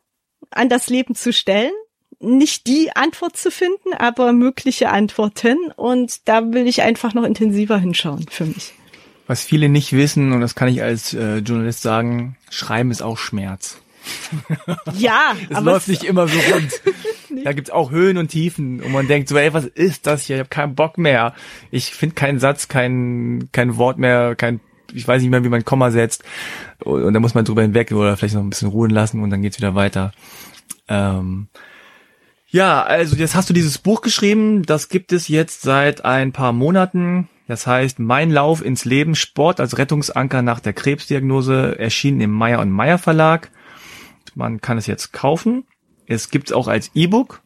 an das Leben zu stellen, nicht die Antwort zu finden, aber mögliche Antworten und da will ich einfach noch intensiver hinschauen für mich. Was viele nicht wissen, und das kann ich als äh, Journalist sagen, Schreiben ist auch Schmerz. Ja, Es aber läuft nicht immer so rund. Da gibt's auch Höhen und Tiefen und man denkt so, ey, was ist das hier? Ich habe keinen Bock mehr. Ich finde keinen Satz, kein kein Wort mehr, kein ich weiß nicht mehr, wie man Komma setzt. Und, und da muss man drüber hinweg oder vielleicht noch ein bisschen ruhen lassen und dann geht's wieder weiter. Ähm, ja, also jetzt hast du dieses Buch geschrieben. Das gibt es jetzt seit ein paar Monaten. Das heißt, Mein Lauf ins Leben, Sport als Rettungsanker nach der Krebsdiagnose, erschienen im Meyer und Meyer Verlag. Man kann es jetzt kaufen. Es gibt es auch als E-Book.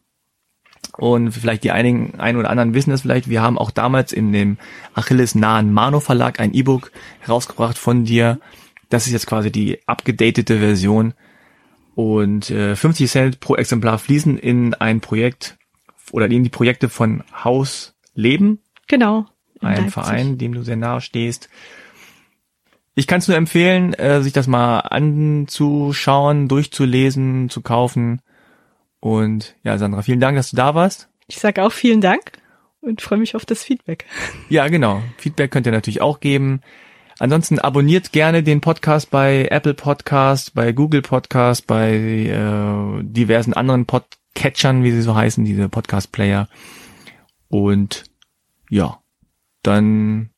Und vielleicht die einigen, ein oder anderen wissen es vielleicht. Wir haben auch damals in dem Achilles nahen Mano Verlag ein E-Book herausgebracht von dir. Das ist jetzt quasi die abgedatete Version. Und äh, 50 Cent pro Exemplar fließen in ein Projekt oder in die Projekte von Haus Leben, genau. in ein Leipzig. Verein, dem du sehr nahe stehst. Ich kann es nur empfehlen, äh, sich das mal anzuschauen, durchzulesen, zu kaufen. Und ja, Sandra, vielen Dank, dass du da warst. Ich sage auch vielen Dank und freue mich auf das Feedback. Ja, genau. Feedback könnt ihr natürlich auch geben. Ansonsten abonniert gerne den Podcast bei Apple Podcast, bei Google Podcast, bei äh, diversen anderen Podcatchern, wie sie so heißen, diese Podcast-Player. Und ja, dann,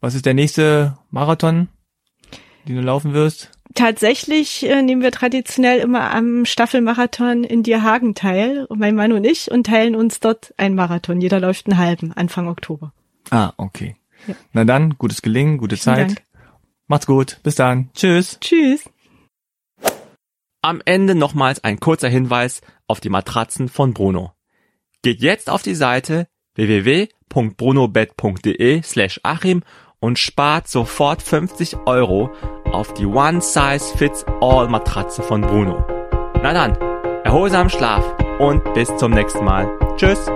was ist der nächste Marathon, den du laufen wirst? Tatsächlich äh, nehmen wir traditionell immer am Staffelmarathon in Dierhagen teil, mein Mann und ich, und teilen uns dort einen Marathon. Jeder läuft einen halben, Anfang Oktober. Ah, okay. Ja. Na dann, gutes Gelingen, gute Vielen Zeit. Dank. Macht's gut. Bis dann. Tschüss. Tschüss. Am Ende nochmals ein kurzer Hinweis auf die Matratzen von Bruno. Geht jetzt auf die Seite www.brunobed.de slash Achim und spart sofort 50 Euro auf die One Size Fits All Matratze von Bruno. Na dann, erholsamen Schlaf und bis zum nächsten Mal. Tschüss.